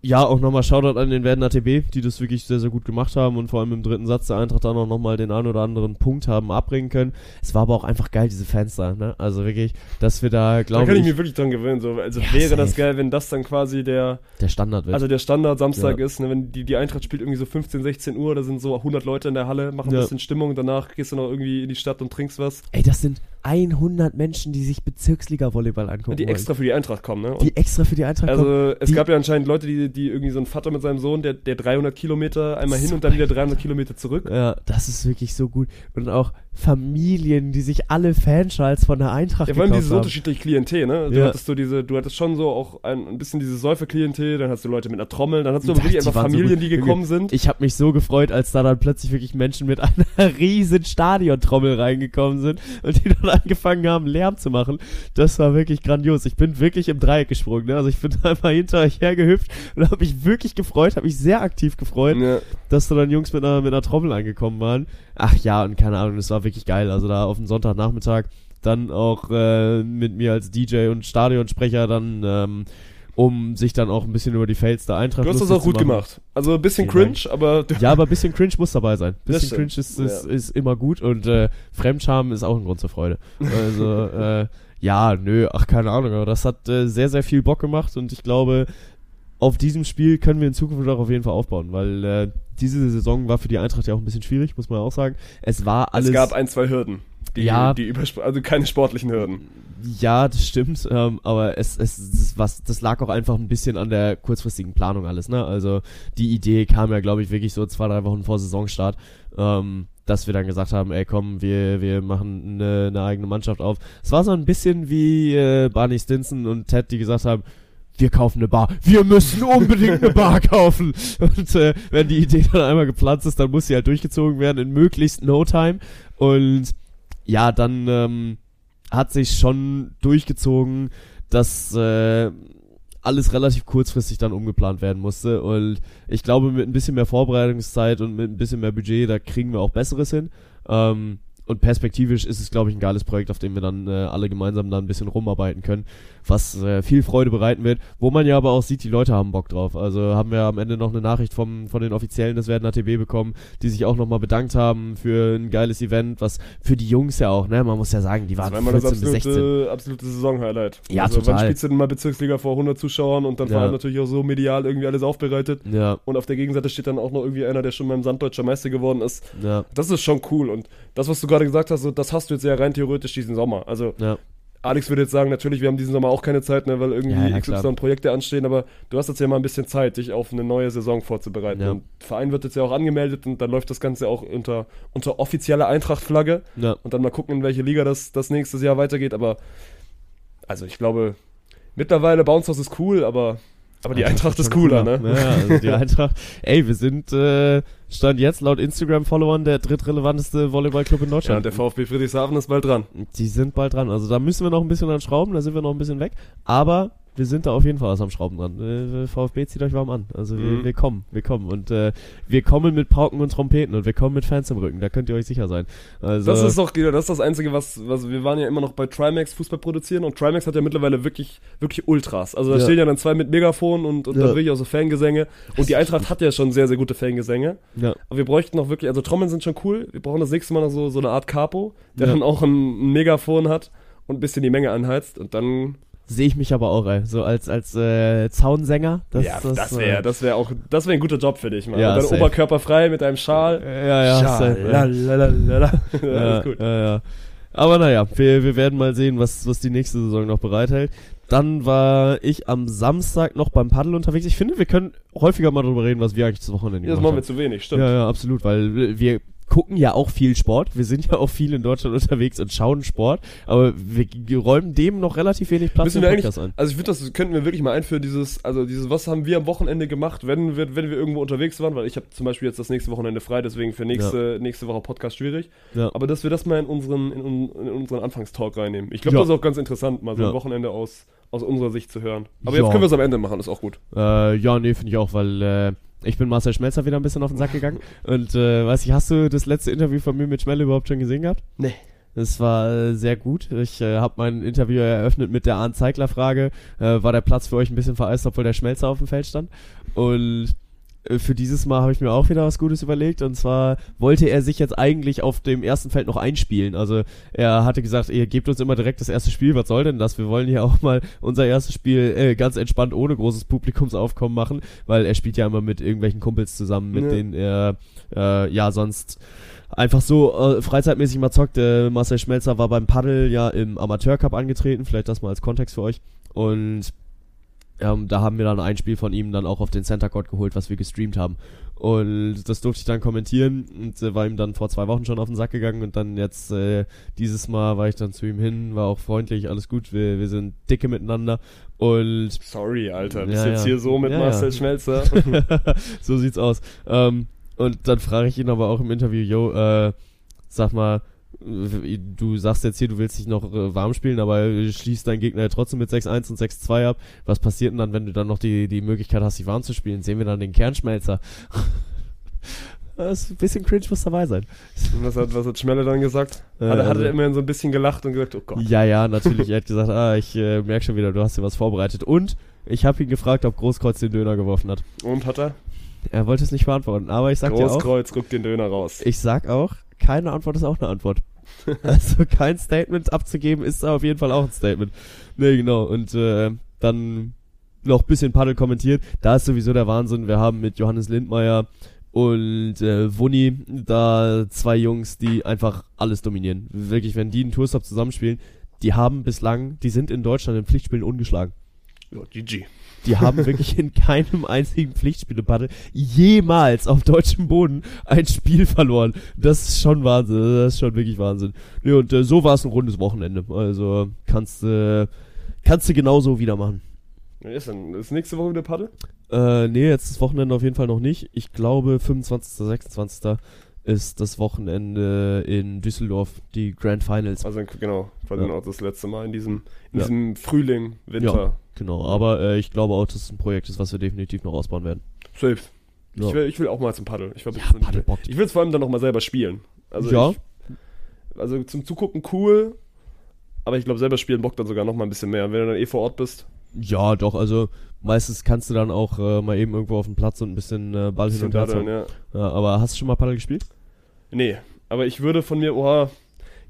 ja, auch nochmal Shoutout an den Werdener TB, die das wirklich sehr, sehr gut gemacht haben und vor allem im dritten Satz der Eintracht dann auch nochmal den einen oder anderen Punkt haben abbringen können. Es war aber auch einfach geil, diese Fans da, ne? Also wirklich, dass wir da, Da glaube kann ich ich, mir wirklich dran gewöhnen. So. Also Ja, wäre das safe. geil, wenn das dann quasi der, der Standard wird. also der Standard Samstag Ja. ist, ne, wenn die, die Eintracht spielt irgendwie so 15, 16 Uhr, da sind so 100 Leute in der Halle, machen Ja. ein bisschen Stimmung, danach gehst du noch irgendwie in die Stadt und trinkst was. Ey, das sind 100 Menschen, die sich Bezirksliga-Volleyball angucken die wollen. extra für die Eintracht kommen, ne? Und die extra für die Eintracht kommen. also es die- gab ja anscheinend Leute, die, die irgendwie so ein Vater mit seinem Sohn, der, der 300 Kilometer einmal hin und dann wieder 300 Kilometer zurück. Ja, das ist wirklich so gut. Und auch Familien, die sich alle Fanschals von der Eintracht Ja, vor allem dieses haben. unterschiedliche Klientel, ne? Du Ja. hattest so diese, du hattest schon so auch ein, ein bisschen diese Säuferklientel, dann hast du Leute mit einer Trommel, dann hast du wirklich einfach so Familien, gut. die gekommen sind. Ich habe mich so gefreut, als da dann plötzlich wirklich Menschen mit einer riesen Stadiontrommel reingekommen sind und die dann angefangen haben, Lärm zu machen. Das war wirklich grandios. Ich bin wirklich im Dreieck gesprungen. Ne? Also ich bin einfach hinter euch hergehüpft und habe mich wirklich gefreut, habe mich sehr aktiv gefreut, Ja. dass da dann Jungs mit einer, mit einer Trommel angekommen waren. Ach ja, und keine Ahnung, das war wirklich geil. Also da auf dem Sonntagnachmittag dann auch äh, mit mir als DJ und Stadionsprecher dann, ähm, um sich dann auch ein bisschen über die Fails der Eintracht Du hast das auch gut gemacht. Also ein bisschen Vielen cringe, aber du, Ja, aber ein bisschen Cringe muss dabei sein. Ein bisschen Cringe ist, ist, ja. ist immer gut und äh, Fremdscham ist auch ein Grund zur Freude. Also, äh, ja, nö, ach, keine Ahnung, aber das hat äh, sehr, sehr viel Bock gemacht und ich glaube, auf diesem Spiel können wir in Zukunft auch auf jeden Fall aufbauen, weil äh, diese Saison war für die Eintracht ja auch ein bisschen schwierig, muss man auch sagen. Es war alles. es gab ein, zwei Hürden. Die, Ja. die also keine sportlichen Hürden. Ja, das stimmt, ähm, aber es, es, es was, das lag auch einfach ein bisschen an der kurzfristigen Planung alles, ne? Also die Idee kam ja, glaube ich, wirklich so zwei, drei Wochen vor Saisonstart, ähm, dass wir dann gesagt haben, ey komm, wir, wir machen eine, eine eigene Mannschaft auf. Es war so ein bisschen wie äh, Barney Stinson und Ted, die gesagt haben, wir kaufen eine Bar. Wir müssen unbedingt eine Bar kaufen. Und äh, wenn die Idee dann einmal gepflanzt ist, dann muss sie halt durchgezogen werden in möglichst no time. Und ja, dann ähm, hat sich schon durchgezogen, dass äh, alles relativ kurzfristig dann umgeplant werden musste. Und ich glaube, mit ein bisschen mehr Vorbereitungszeit und mit ein bisschen mehr Budget, da kriegen wir auch Besseres hin. Ähm, und perspektivisch ist es, glaube ich, ein geiles Projekt, auf dem wir dann äh, alle gemeinsam da ein bisschen rumarbeiten können, was äh, viel Freude bereiten wird, wo man ja aber auch sieht, die Leute haben Bock drauf. Also haben wir am Ende noch eine Nachricht vom, von den Offiziellen des Werden ATB bekommen, die sich auch nochmal bedankt haben für ein geiles Event, was für die Jungs ja auch, ne, man muss ja sagen, die waren das war 14 das absolute, bis 16. absolute Saison-Highlight. Ja, also, total. Wann spielst du denn mal Bezirksliga vor 100 Zuschauern und dann ja. war natürlich auch so medial irgendwie alles aufbereitet. Ja. Und auf der Gegenseite steht dann auch noch irgendwie einer, der schon beim Sanddeutscher Meister geworden ist. Ja. Das ist schon cool und das, was du gerade gesagt hast, so, das hast du jetzt ja rein theoretisch diesen Sommer. Also ja. Alex würde jetzt sagen, natürlich, wir haben diesen Sommer auch keine Zeit, ne, weil irgendwie ja, ja, XY Projekte anstehen, aber du hast jetzt ja mal ein bisschen Zeit, dich auf eine neue Saison vorzubereiten. Ja. Und Verein wird jetzt ja auch angemeldet und dann läuft das Ganze auch unter, unter offizieller Eintracht-Flagge. Ja. Und dann mal gucken, in welche Liga das, das nächstes Jahr weitergeht. Aber also ich glaube, mittlerweile Bounce House ist cool, aber aber die Eintracht ist cooler, cooler, ne? Ja, also die Eintracht. Ey, wir sind äh, stand jetzt laut Instagram-Followern der drittrelevanteste Volleyballclub in Deutschland. Ja, der VfB Friedrichshafen ist bald dran. Die sind bald dran. Also da müssen wir noch ein bisschen an schrauben, da sind wir noch ein bisschen weg. Aber wir sind da auf jeden Fall was am Schrauben dran. Äh, VfB zieht euch warm an. Also mhm. wir, wir, kommen, wir kommen. Und äh, wir kommen mit Pauken und Trompeten und wir kommen mit Fans im Rücken. Da könnt ihr euch sicher sein. Also, das ist doch, das ist das Einzige, was, was wir waren ja immer noch bei Trimax Fußball produzieren und Trimax hat ja mittlerweile wirklich, wirklich Ultras. Also da ja. stehen ja dann zwei mit Megafon und, und ja. dann wirklich auch so Fangesänge. Und die Eintracht hat ja schon sehr, sehr gute Fangesänge. Ja. Aber wir bräuchten noch wirklich, also Trommeln sind schon cool. Wir brauchen das nächste Mal noch so, so eine Art Capo, der ja. dann auch ein, ein Megafon hat und ein bisschen die Menge anheizt und dann sehe ich mich aber auch, ey. So als, als äh, Zaunsänger. Das, ja, das, das wäre äh, das wär auch, das wäre ein guter Job für dich, Mann. Ja, Und dann Oberkörper frei mit deinem Schal. Ja, ja, Schal. Ja. Lalalala. ja, gut. Ja, ja. Aber naja, wir, wir werden mal sehen, was, was die nächste Saison noch bereithält. Dann war ich am Samstag noch beim Paddel unterwegs. Ich finde, wir können häufiger mal darüber reden, was wir eigentlich das Wochenende ja, das machen wir zu wenig, stimmt. Ja, ja, absolut, weil wir gucken ja auch viel Sport. Wir sind ja auch viel in Deutschland unterwegs und schauen Sport, aber wir räumen dem noch relativ wenig Platz Müssen im Podcast an. Also ich finde, das könnten wir wirklich mal einführen, dieses, also dieses, was haben wir am Wochenende gemacht, wenn wir, wenn wir irgendwo unterwegs waren, weil ich habe zum Beispiel jetzt das nächste Wochenende frei, deswegen für nächste, ja. nächste Woche Podcast schwierig. Ja. Aber dass wir das mal in unseren, in, in unseren Anfangstalk reinnehmen. Ich glaube, ja. das ist auch ganz interessant, mal so ein Wochenende aus, aus unserer Sicht zu hören. Aber jetzt können wir es am Ende machen, ist auch gut. Äh, ja, nee, finde ich auch, weil äh, ich bin Marcel Schmelzer wieder ein bisschen auf den Sack gegangen. Und äh, weiß ich, hast du das letzte Interview von mir mit Schmelle überhaupt schon gesehen gehabt? Nee. Das war äh, sehr gut. Ich äh, habe mein Interview eröffnet mit der Arndt-Zeigler-Frage. Äh, war der Platz für euch ein bisschen vereist, obwohl der Schmelzer auf dem Feld stand? Und für dieses Mal habe ich mir auch wieder was Gutes überlegt. Und zwar wollte er sich jetzt eigentlich auf dem ersten Feld noch einspielen. Also er hatte gesagt, ihr gebt uns immer direkt das erste Spiel. Was soll denn das? Wir wollen hier auch mal unser erstes Spiel äh, ganz entspannt ohne großes Publikumsaufkommen machen, weil er spielt ja immer mit irgendwelchen Kumpels zusammen, mit ja. denen er äh, ja sonst einfach so äh, freizeitmäßig mal zockt. Äh, Marcel Schmelzer war beim Paddel ja im Amateurcup angetreten. Vielleicht das mal als Kontext für euch. Und ähm, da haben wir dann ein Spiel von ihm dann auch auf den Center Court geholt, was wir gestreamt haben. Und das durfte ich dann kommentieren und äh, war ihm dann vor zwei Wochen schon auf den Sack gegangen und dann jetzt äh, dieses Mal war ich dann zu ihm hin, war auch freundlich, alles gut, wir, wir sind dicke miteinander und Sorry, Alter, bist ja, jetzt ja. hier so mit ja, Marcel Schmelzer. so sieht's aus. Ähm, und dann frage ich ihn aber auch im Interview, yo, äh, sag mal, du sagst jetzt hier, du willst dich noch äh, warm spielen, aber schließt dein Gegner ja trotzdem mit 6-1 und 6-2 ab. Was passiert denn dann, wenn du dann noch die, die Möglichkeit hast, dich warm zu spielen? Sehen wir dann den Kernschmelzer? Das ist ein bisschen cringe muss dabei sein. Was hat, was hat Schmelle dann gesagt? Äh, hat, hat er also immerhin so ein bisschen gelacht und gesagt, oh Gott. Ja, ja, natürlich. er hat gesagt, ah, ich äh, merke schon wieder, du hast dir was vorbereitet. Und ich habe ihn gefragt, ob Großkreuz den Döner geworfen hat. Und hat er? Er wollte es nicht beantworten, aber ich sag Großkreuz dir auch. Großkreuz guckt den Döner raus. Ich sag auch, keine Antwort ist auch eine Antwort. also kein Statement abzugeben ist auf jeden Fall auch ein Statement. Ne, genau. Und äh, dann noch ein bisschen Paddel kommentiert. Da ist sowieso der Wahnsinn. Wir haben mit Johannes Lindmeier und äh, Wunni da zwei Jungs, die einfach alles dominieren. Wirklich, wenn die einen Tourstop zusammenspielen, die haben bislang, die sind in Deutschland in Pflichtspielen ungeschlagen. Ja, GG. Die haben wirklich in keinem einzigen Pflichtspiele-Paddel jemals auf deutschem Boden ein Spiel verloren. Das ist schon Wahnsinn. Das ist schon wirklich Wahnsinn. Nee, und äh, so war es ein rundes Wochenende. Also kannst, äh, kannst du genauso wieder machen. Ist, denn, ist nächste Woche wieder Paddel? Äh, nee, jetzt das Wochenende auf jeden Fall noch nicht. Ich glaube 25. 26 ist das Wochenende in Düsseldorf, die Grand Finals. Also genau, war ja. dann auch das letzte Mal in diesem, in ja. diesem Frühling, Winter. Ja, genau, aber äh, ich glaube auch, dass es ein Projekt ist, was wir definitiv noch ausbauen werden. Safe. Ja. Ich, will, ich will auch mal zum Paddeln. Ich, ja, Paddel ich will es vor allem dann noch mal selber spielen. Also ja. Ich, also zum Zugucken cool, aber ich glaube, selber spielen bockt dann sogar noch mal ein bisschen mehr, wenn du dann eh vor Ort bist. Ja, doch, also meistens kannst du dann auch äh, mal eben irgendwo auf dem Platz und ein bisschen äh, Ball hin und her ja. Ja, aber hast du schon mal Paddel gespielt? Nee, aber ich würde von mir, oha,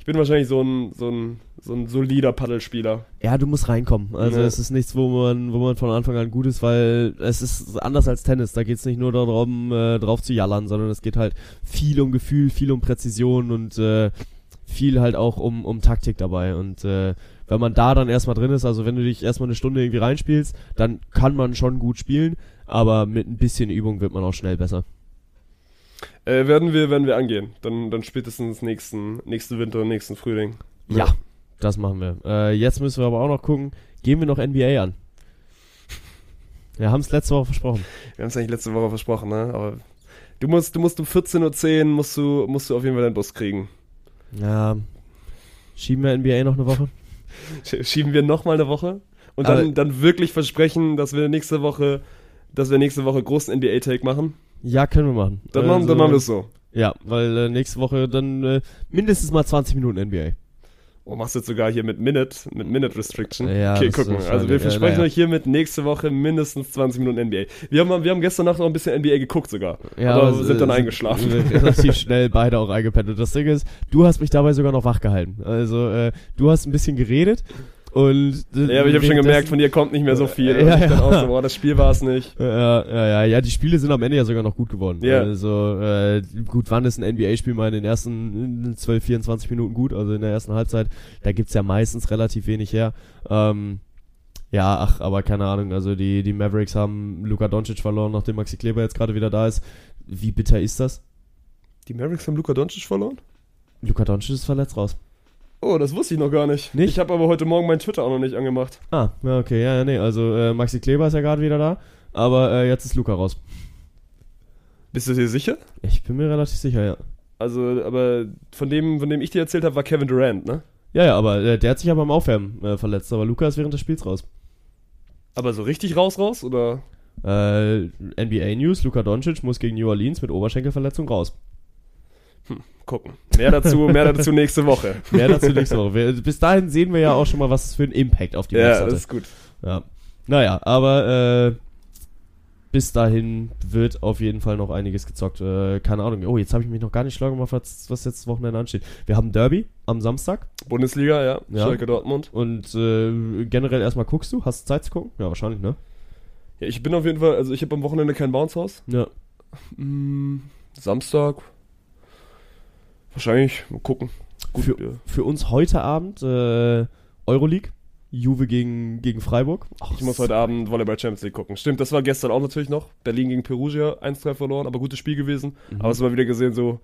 bin wahrscheinlich so ein, so ein, so ein solider Paddelspieler. Ja, du musst reinkommen. Also Ja. es ist nichts, wo man, wo man von Anfang an gut ist, weil es ist anders als Tennis. Da geht es nicht nur darum, äh, drauf zu jallern, sondern es geht halt viel um Gefühl, viel um Präzision und äh, viel halt auch um, um Taktik dabei. Und äh, wenn man da dann erstmal drin ist, also wenn du dich erstmal eine Stunde irgendwie reinspielst, dann kann man schon gut spielen, aber mit ein bisschen Übung wird man auch schnell besser. Äh, werden wir, werden wir angehen. Dann, dann spätestens nächsten, nächsten Winter, nächsten Frühling. Ja, das machen wir. Äh, jetzt müssen wir aber auch noch gucken, gehen wir noch NBA an? Wir haben es letzte Woche versprochen. Wir haben es eigentlich letzte Woche versprochen, ne? Aber du musst, du musst um 14.10 Uhr musst du, musst du auf jeden Fall deinen Bus kriegen. Ja, schieben wir NBA noch eine Woche? Sch- Schieben wir nochmal eine Woche und Aber- dann, dann wirklich versprechen, dass wir nächste Woche, dass wir nächste Woche großen NBA-Take machen. Ja, können wir machen. Dann, machen, dann machen wir es so. Ja, weil äh, nächste Woche dann äh, mindestens mal 20 Minuten NBA. Oh, machst du jetzt sogar hier mit Minute, mit Minute Restriction? Ja, okay, gucken. Also wir versprechen ja, ja. euch hiermit nächste Woche mindestens 20 Minuten NBA. Wir haben, wir haben gestern Nacht noch ein bisschen NBA geguckt sogar. aber es- sind dann es- eingeschlafen. Relativ schnell beide auch eingepennt. Und das Ding ist, du hast mich dabei sogar noch wach gehalten. Also äh, du hast ein bisschen geredet und Ja, aber ich habe schon gemerkt, von dir kommt nicht mehr so viel. Ja, und ich dann ja. auch so, boah, das Spiel war es nicht. Ja, ja, ja, ja, die Spiele sind am Ende ja sogar noch gut geworden. Ja. Also, äh, gut, wann ist ein NBA-Spiel mal in den ersten 12, 24 Minuten gut? Also in der ersten Halbzeit, da gibt's ja meistens relativ wenig her. Ähm, ja, ach, aber keine Ahnung, also die, die Mavericks haben Luka Doncic verloren, nachdem Maxi Kleber jetzt gerade wieder da ist. Wie bitter ist das? Die Mavericks haben Luka Doncic verloren? Luka Doncic ist verletzt raus. Oh, das wusste ich noch gar nicht. Nicht? Ich habe aber heute Morgen meinen Twitter auch noch nicht angemacht. Ah, ja, okay, ja, ja, nee, also äh, Maxi Kleber ist ja gerade wieder da, aber äh, jetzt ist Luka raus. Bist du dir sicher? Ich bin mir relativ sicher, ja. Also, aber von dem, von dem ich dir erzählt habe, war Kevin Durant, ne? Ja, ja, aber äh, der hat sich ja beim Aufwärmen äh, verletzt, aber Luka ist während des Spiels raus. Aber so richtig raus, raus? Oder? Äh, NBA News, Luka Doncic muss gegen New Orleans mit Oberschenkelverletzung raus. Gucken. Mehr dazu, mehr dazu nächste Woche. Mehr dazu nächste Woche. Wir, bis dahin sehen wir ja auch schon mal, was für einen Impact auf die Ja, Mavs das hatte. ist gut. Ja. Naja, aber äh, bis dahin wird auf jeden Fall noch einiges gezockt. Äh, keine Ahnung. Oh, jetzt habe ich mich noch gar nicht schlau gemacht, was, was jetzt das Wochenende ansteht. Wir haben Derby am Samstag Bundesliga, ja. Ja. Schalke Dortmund. und äh, generell erstmal guckst du. Hast du Zeit zu gucken? Ja, wahrscheinlich, ne? Ja, ich bin auf jeden Fall, also ich habe am Wochenende kein Bounce-Haus. Ja. Mm, Samstag. Wahrscheinlich, mal gucken. Gut, Für- ja. Für uns heute Abend äh, Euroleague. Juve gegen, gegen Freiburg. Ach, Ich muss heute Abend Volleyball Champions League gucken. Stimmt, das war gestern auch natürlich noch. Berlin gegen Perugia, 1-3 verloren, aber gutes Spiel gewesen. Mhm. Aber es mal wieder gesehen, so,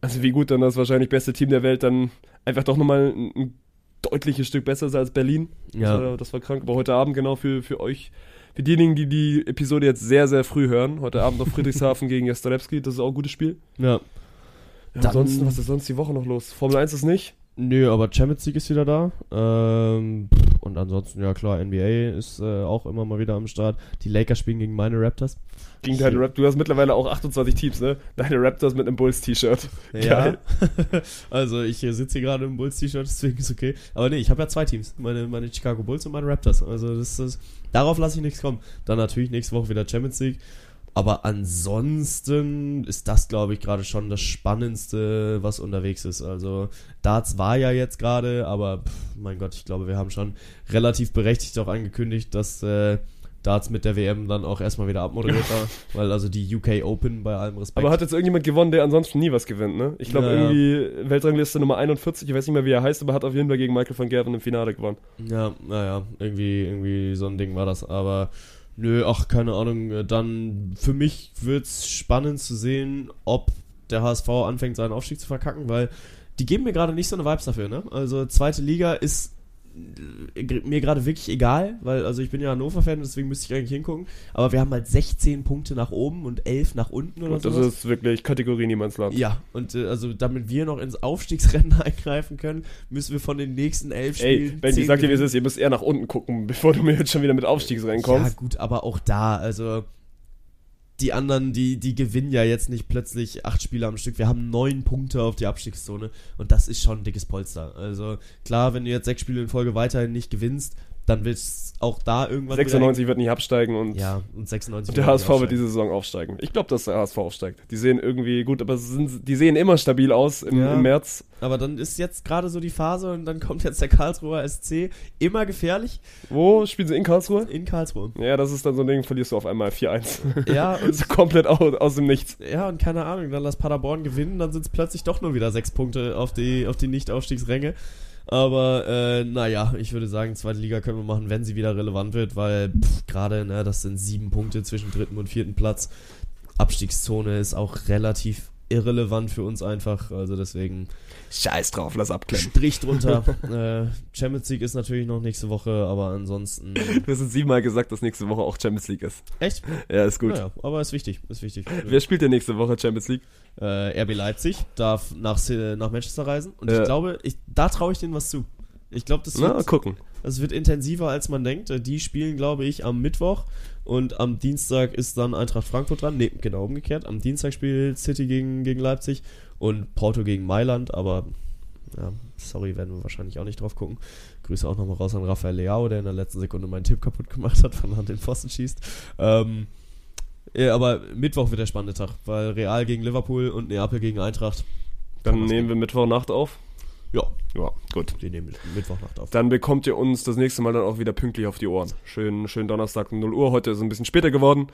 also wie gut dann das wahrscheinlich beste Team der Welt dann einfach doch nochmal ein, ein deutliches Stück besser ist als Berlin. Ja. Das, war, das war krank. Aber heute Abend genau für, für euch, für diejenigen, die die Episode jetzt sehr, sehr früh hören, heute Abend noch Friedrichshafen gegen Jastrzebski, das ist auch ein gutes Spiel. Ja. Ja, ansonsten, was ist sonst die Woche noch los? Formel 1 ist nicht. Nö, aber Champions League ist wieder da. Ähm, und ansonsten, ja klar, NBA ist äh, auch immer mal wieder am Start. Die Lakers spielen gegen meine Raptors. Gegen deine Rap du hast mittlerweile auch 28 Teams, ne? Deine Raptors mit einem Bulls-T-Shirt. Geil. also ich äh, sitze hier gerade im Bulls-T-Shirt, deswegen ist okay. Aber nee, ich habe ja zwei Teams. Meine, meine Chicago Bulls und meine Raptors. Also das ist, darauf lasse ich nichts kommen. Dann natürlich nächste Woche wieder Champions League. Aber ansonsten ist das, glaube ich, gerade schon das Spannendste, was unterwegs ist. Also Darts war ja jetzt gerade, aber pff, mein Gott, ich glaube, wir haben schon relativ berechtigt auch angekündigt, dass äh, Darts mit der WM dann auch erstmal wieder abmoderiert war. Weil also die UK Open bei allem Respekt. Aber hat jetzt irgendjemand gewonnen, der ansonsten nie was gewinnt, ne? Ich glaube Ja, ja. irgendwie Weltrangliste Nummer 41, ich weiß nicht mehr, wie er heißt, aber hat auf jeden Fall gegen Michael van Gerven im Finale gewonnen. Ja, naja, irgendwie, irgendwie so ein Ding war das. Aber nö, ach, keine Ahnung. äh, Dann für mich wird's spannend zu sehen, ob der HSV anfängt, seinen Aufstieg zu verkacken, weil die geben mir gerade nicht so eine Vibes dafür, ne? Also zweite Liga ist mir gerade wirklich egal, weil also ich bin ja Hannover-Fan, deswegen müsste ich eigentlich hingucken. Aber wir haben halt 16 Punkte nach oben und 11 nach unten oder Und das so. ist wirklich Kategorie Niemandsland. Ja, und äh, also damit wir noch ins Aufstiegsrennen eingreifen können, müssen wir von den nächsten elf Ey, Spielen. Ben, ich zehn sag dir, wie es ist, ihr müsst eher nach unten gucken, bevor du mir jetzt schon wieder mit Aufstiegsrennen Ja, kommst. gut, aber auch da, also die anderen, die, die gewinnen ja jetzt nicht plötzlich acht Spiele am Stück. Wir haben neun Punkte auf die Abstiegszone und das ist schon ein dickes Polster. Also klar, wenn du jetzt sechs Spiele in Folge weiterhin nicht gewinnst, dann wird es auch da irgendwann. 96 wird nicht absteigen und, ja, und 96 und der HSV wird diese Saison aufsteigen. Ich glaube, dass der HSV aufsteigt. Die sehen irgendwie gut, aber sind, die sehen immer stabil aus im, ja, im März. Aber dann ist jetzt gerade so die Phase und dann kommt jetzt der Karlsruher SC. Immer gefährlich. Wo spielen sie in Karlsruhe? In Karlsruhe. Ja, das ist dann so ein Ding, verlierst du auf einmal 4-1. Ja. Und so komplett aus, aus dem Nichts. Ja, und keine Ahnung, dann lass Paderborn gewinnen, dann sind es plötzlich doch nur wieder sechs Punkte auf die, auf die Nicht-Aufstiegsränge. Aber äh, naja, ich würde sagen, zweite Liga können wir machen, wenn sie wieder relevant wird, weil gerade, ne, das sind sieben Punkte zwischen dritten und vierten Platz. Abstiegszone ist auch relativ irrelevant für uns einfach. Also deswegen. Scheiß drauf, lass abklemmen. Strich drunter. äh, Champions League ist natürlich noch nächste Woche, aber ansonsten. Du hast uns siebenmal gesagt, dass nächste Woche auch Champions League ist. Echt? Ja, ist gut. Naja, aber ist wichtig, ist wichtig. Wer spielt denn nächste Woche Champions League? Äh, RB Leipzig darf nach, nach Manchester reisen und ja. ich glaube, ich, da traue ich denen was zu. Ich glaube, das wird, Na, gucken. Das wird intensiver, als man denkt. Die spielen, glaube ich, am Mittwoch und am Dienstag ist dann Eintracht Frankfurt dran. Ne, genau umgekehrt. Am Dienstag spielt City gegen, gegen Leipzig und Porto gegen Mailand, aber ja, sorry, werden wir wahrscheinlich auch nicht drauf gucken. Grüße auch nochmal raus an Rafael Leao, der in der letzten Sekunde meinen Tipp kaputt gemacht hat, von Hand den Pfosten schießt. Ähm, ja, aber Mittwoch wird der spannende Tag, weil Real gegen Liverpool und Neapel gegen Eintracht. Dann nehmen wir Mittwochnacht auf. Ja. Ja, gut. Die nehmen Mittwochnacht auf. Dann bekommt ihr uns das nächste Mal dann auch wieder pünktlich auf die Ohren. Schön, schön Donnerstag 0 Uhr. Heute ist es ein bisschen später geworden.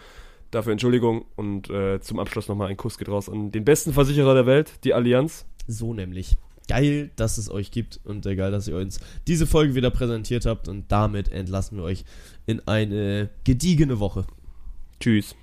Dafür Entschuldigung. Und äh, zum Abschluss nochmal ein Kuss geht raus an den besten Versicherer der Welt, die Allianz. So nämlich. Geil, dass es euch gibt und äh, geil, dass ihr uns diese Folge wieder präsentiert habt. Und damit entlassen wir euch in eine gediegene Woche. Tschüss.